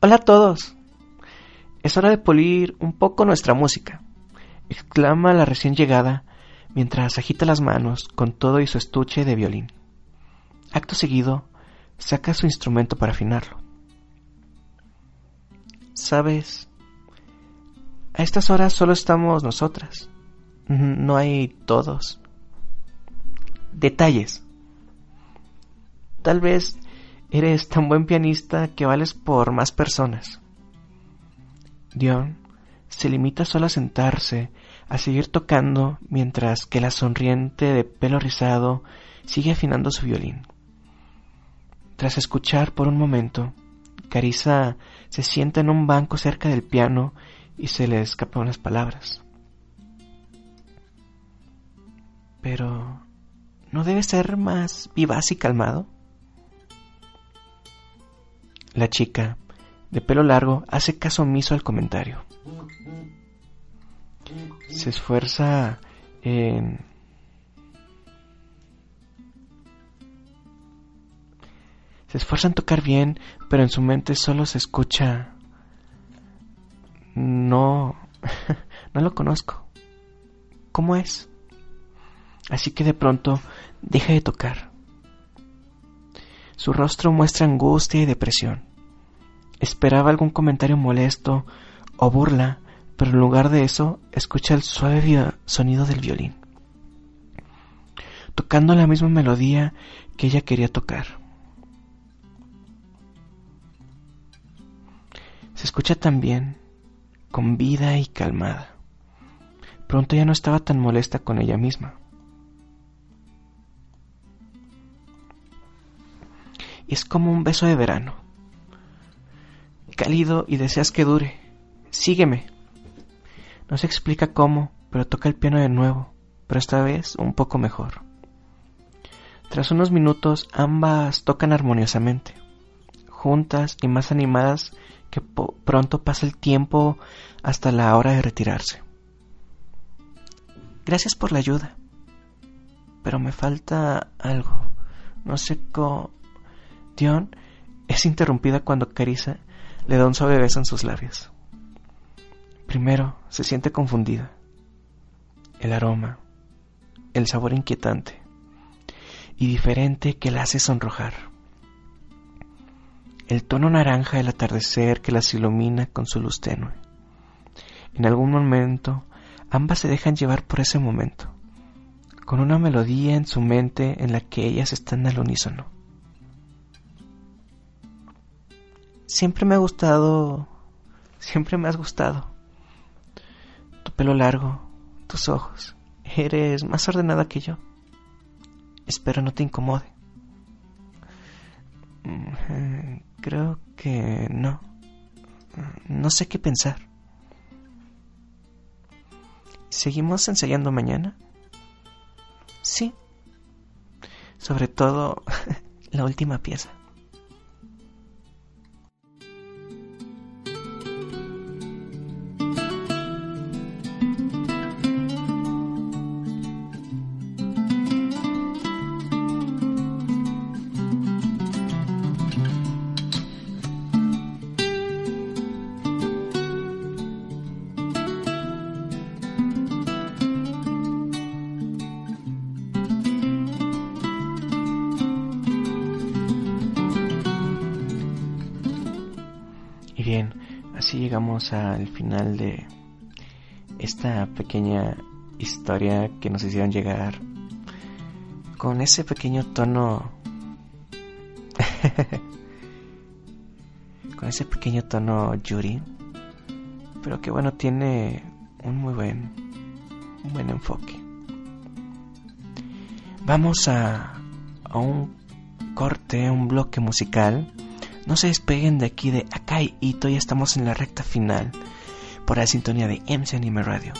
S3: Hola a todos. Es hora de pulir un poco nuestra música, exclama la recién llegada mientras agita las manos con todo y su estuche de violín. Acto seguido, saca su instrumento para afinarlo. Sabes, a estas horas solo estamos nosotras. No hay todos. Detalles. Tal vez eres tan buen pianista que vales por más personas. Dion se limita solo a sentarse, a seguir tocando, mientras que la sonriente de pelo rizado sigue afinando su violín. Tras escuchar por un momento, Carissa se sienta en un banco cerca del piano y se le escapan unas palabras. Pero, ¿no debe ser más vivaz y calmado? La chica, de pelo largo, hace caso omiso al comentario. Se esfuerza en... Se esfuerza en tocar bien, pero en su mente solo se escucha... No... <laughs> no lo conozco. ¿Cómo es? Así que de pronto deja de tocar. Su rostro muestra angustia y depresión. Esperaba algún comentario molesto o burla, pero en lugar de eso escucha el suave sonido del violín, tocando la misma melodía que ella quería tocar. Se escucha también con vida y calmada, pronto ya no estaba tan molesta con ella misma. Y es como un beso de verano, cálido y deseas que dure. Sígueme. No se explica cómo, pero toca el piano de nuevo, pero esta vez un poco mejor. Tras unos minutos ambas tocan armoniosamente, juntas y más animadas que pronto pasa el tiempo hasta la hora de retirarse. Gracias por la ayuda, pero me falta algo. No sé cómo... Es interrumpida cuando Carissa le da un suave beso en sus labios. Primero se siente confundida. El aroma, el sabor inquietante y diferente que la hace sonrojar. El tono naranja del atardecer que las ilumina con su luz tenue. En algún momento, ambas se dejan llevar por ese momento, con una melodía en su mente en la que ellas están al unísono. Siempre me ha gustado, siempre me has gustado. Tu pelo largo, tus ojos, eres más ordenada que yo. Espero no te incomode. Mm, creo que no. No sé qué pensar. ¿Seguimos ensayando mañana? Sí. Sobre todo <laughs> la última pieza. Al final de esta pequeña historia que nos hicieron llegar con ese pequeño tono <laughs> con ese pequeño tono Yuri pero que bueno tiene un muy buen un buen enfoque. Vamos a a un corte un bloque musical no se despeguen de aquí de Akai Ito, ya estamos en la recta final por la sintonía de MC Anime Radio,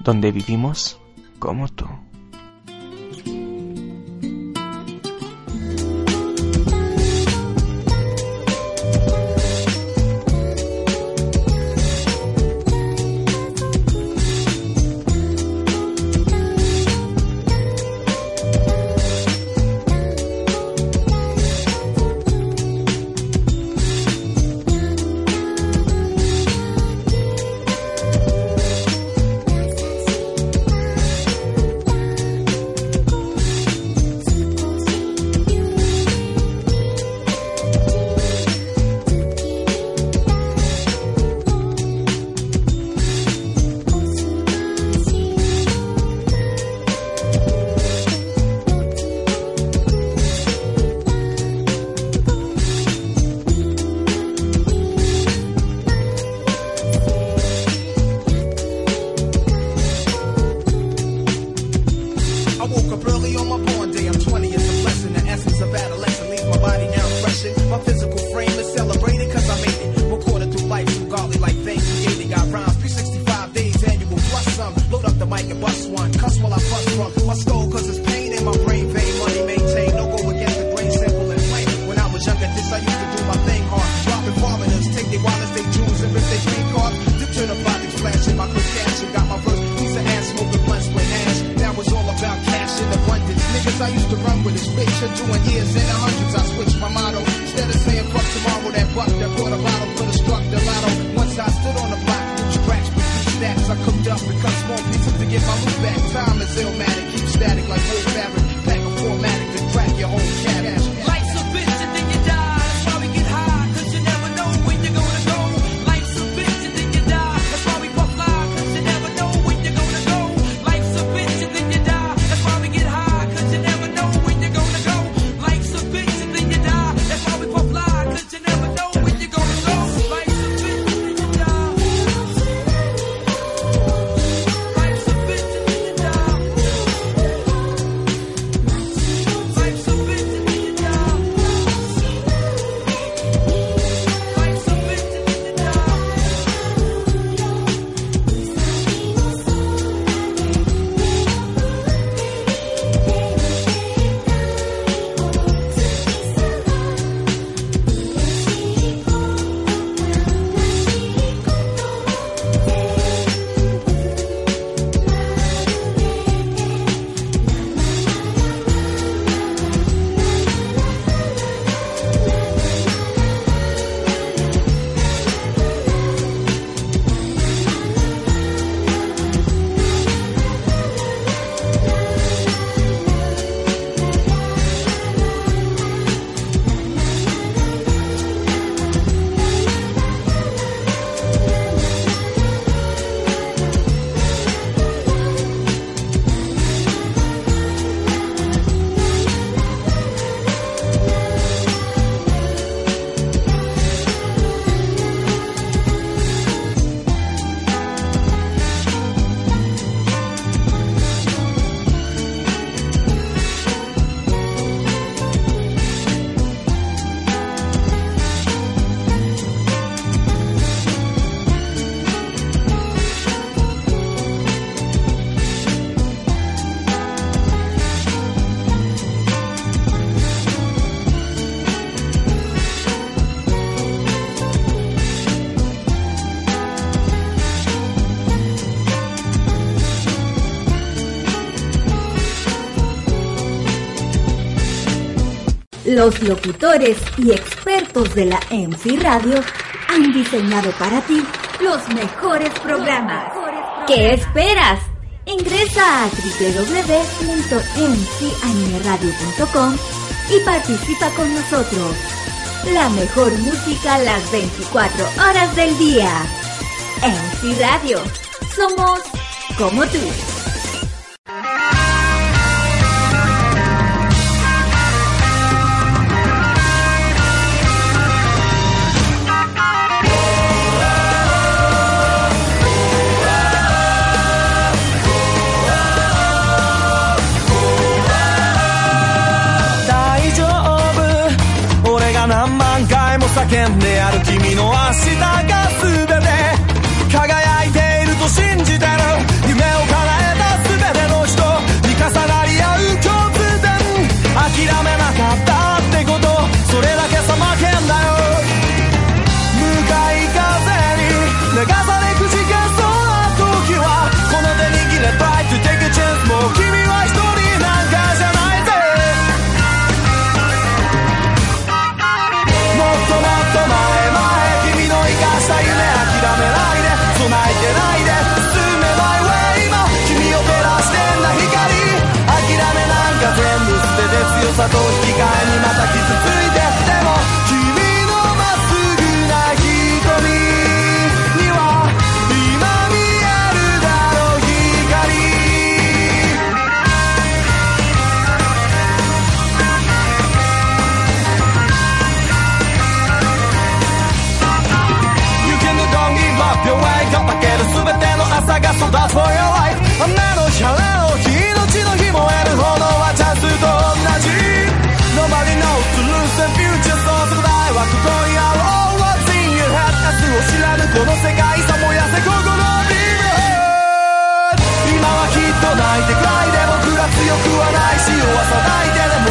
S3: donde vivimos como tú.
S7: one. Cuss while I fuck drunk. my go cause it's pain in my brain vein. Money maintained. No go against the grain. Simple and plain. When I was younger, this I used to do my thing hard. Dropping foreigners, take their wallets, they jewels, and rip their street cards. Dip to the body, flashing my quick cash. And got my first piece of ass smoking blunts with hash. That was all about cash in abundance. Niggas I used to run with is rich. And doing years in the hundreds, I switched my mind. Los locutores y expertos de la MC Radio han diseñado para ti los mejores programas. ¿Qué esperas? Ingresa a www.mcanimeradio.com y participa con nosotros. La mejor música las 24 horas del día. MC Radio. Somos como tú. 叫んでやる君の明日が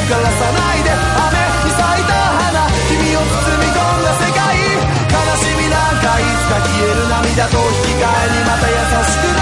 S7: 枯らさないで。雨に咲いた花。君を包み込んだ世界。悲しみなんかいつか消える涙と引き換えにまた優しく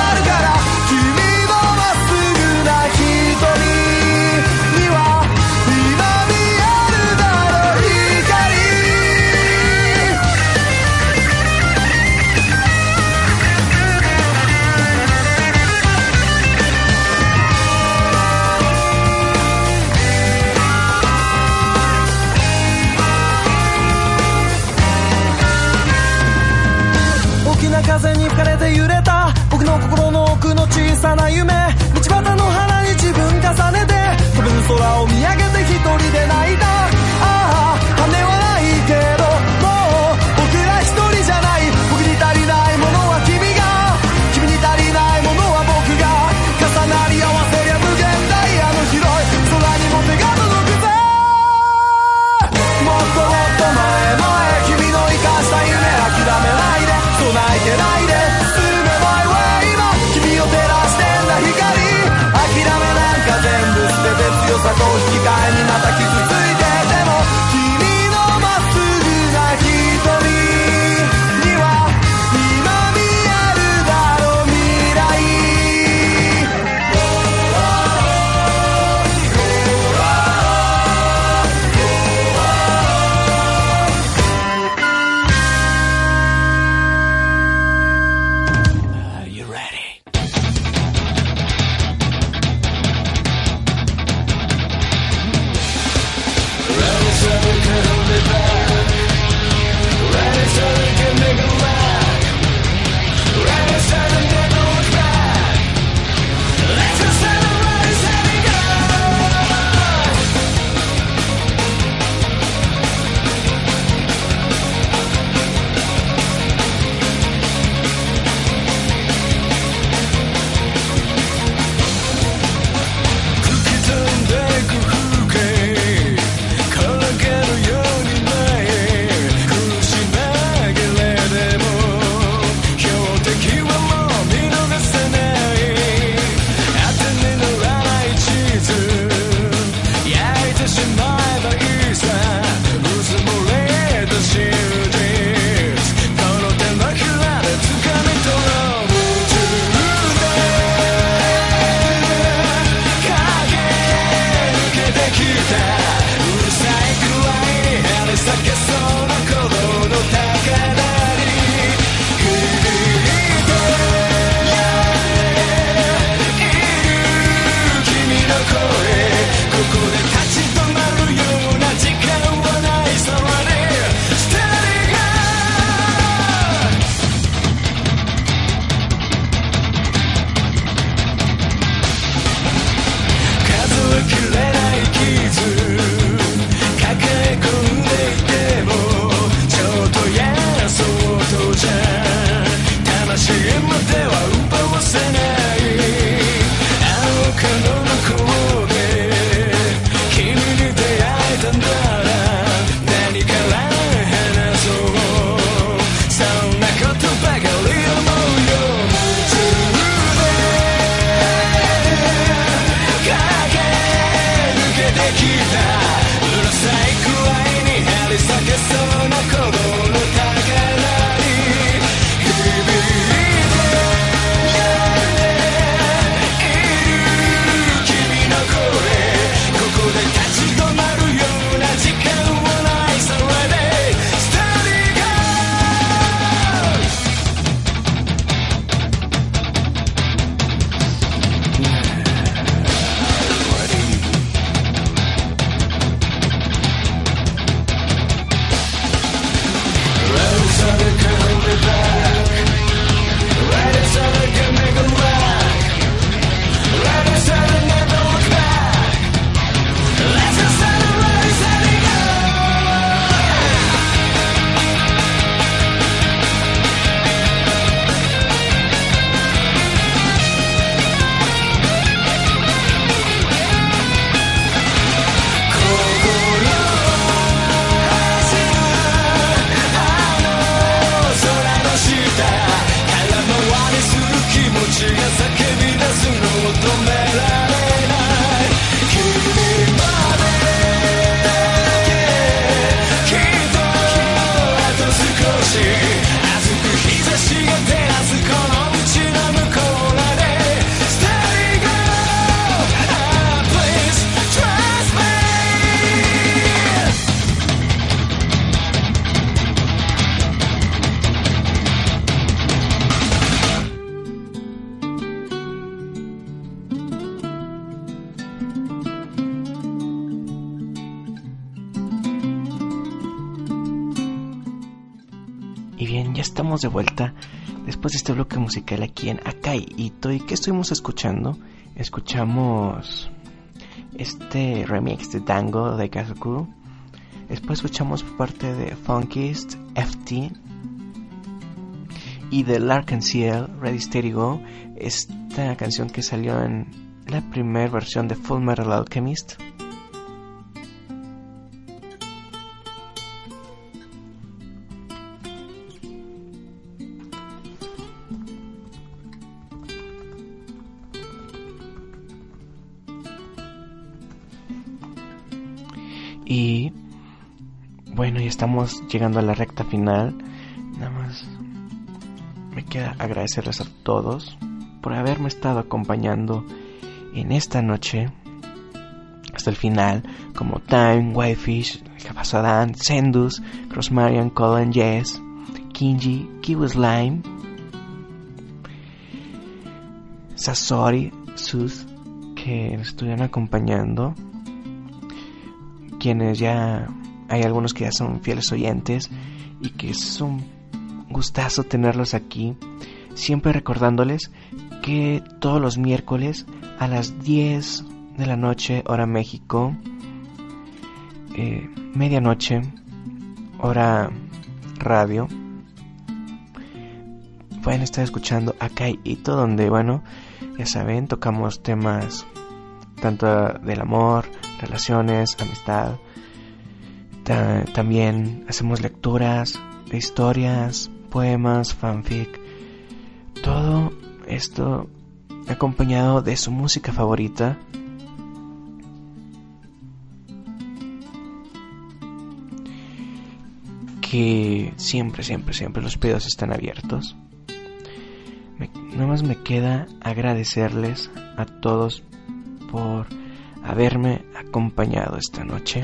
S7: さな夢。道端の花に自分重ねて飛ぶ空を見上げて一人で泣いた。
S3: Musical aquí en Akai. ¿Y qué estuvimos escuchando? Escuchamos este remix de Dango de Kazuku. Después escuchamos parte de Funkist, FT y de Lark Ciel, Ready Steady. Esta canción que salió en la primera versión de Full Metal Alchemist. Estamos llegando a la recta final. Nada más me queda agradecerles a todos por haberme estado acompañando en esta noche hasta el final, como Time, Whitefish, Japasadan, Sendus, Crossmarian, Colin Jess, Kinji, Kiwi Slime, Sasori, Sus, que me estuvieron acompañando, quienes ya hay algunos que ya son fieles oyentes y que es un gustazo tenerlos aquí, siempre recordándoles que todos los miércoles a las 10 de la noche, hora México, eh, medianoche, hora radio, pueden estar escuchando acá y todo donde, bueno, ya saben, tocamos temas tanto del amor, relaciones, amistad. Ta- también hacemos lecturas de historias, poemas, fanfic. Todo esto acompañado de su música favorita. Que siempre, siempre, siempre los pedidos están abiertos. Me- nada más me queda agradecerles a todos por haberme acompañado esta noche.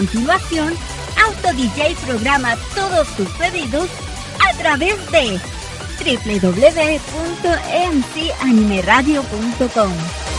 S9: continuación, Auto DJ programa todos tus pedidos a través de www.mcanimeradio.com.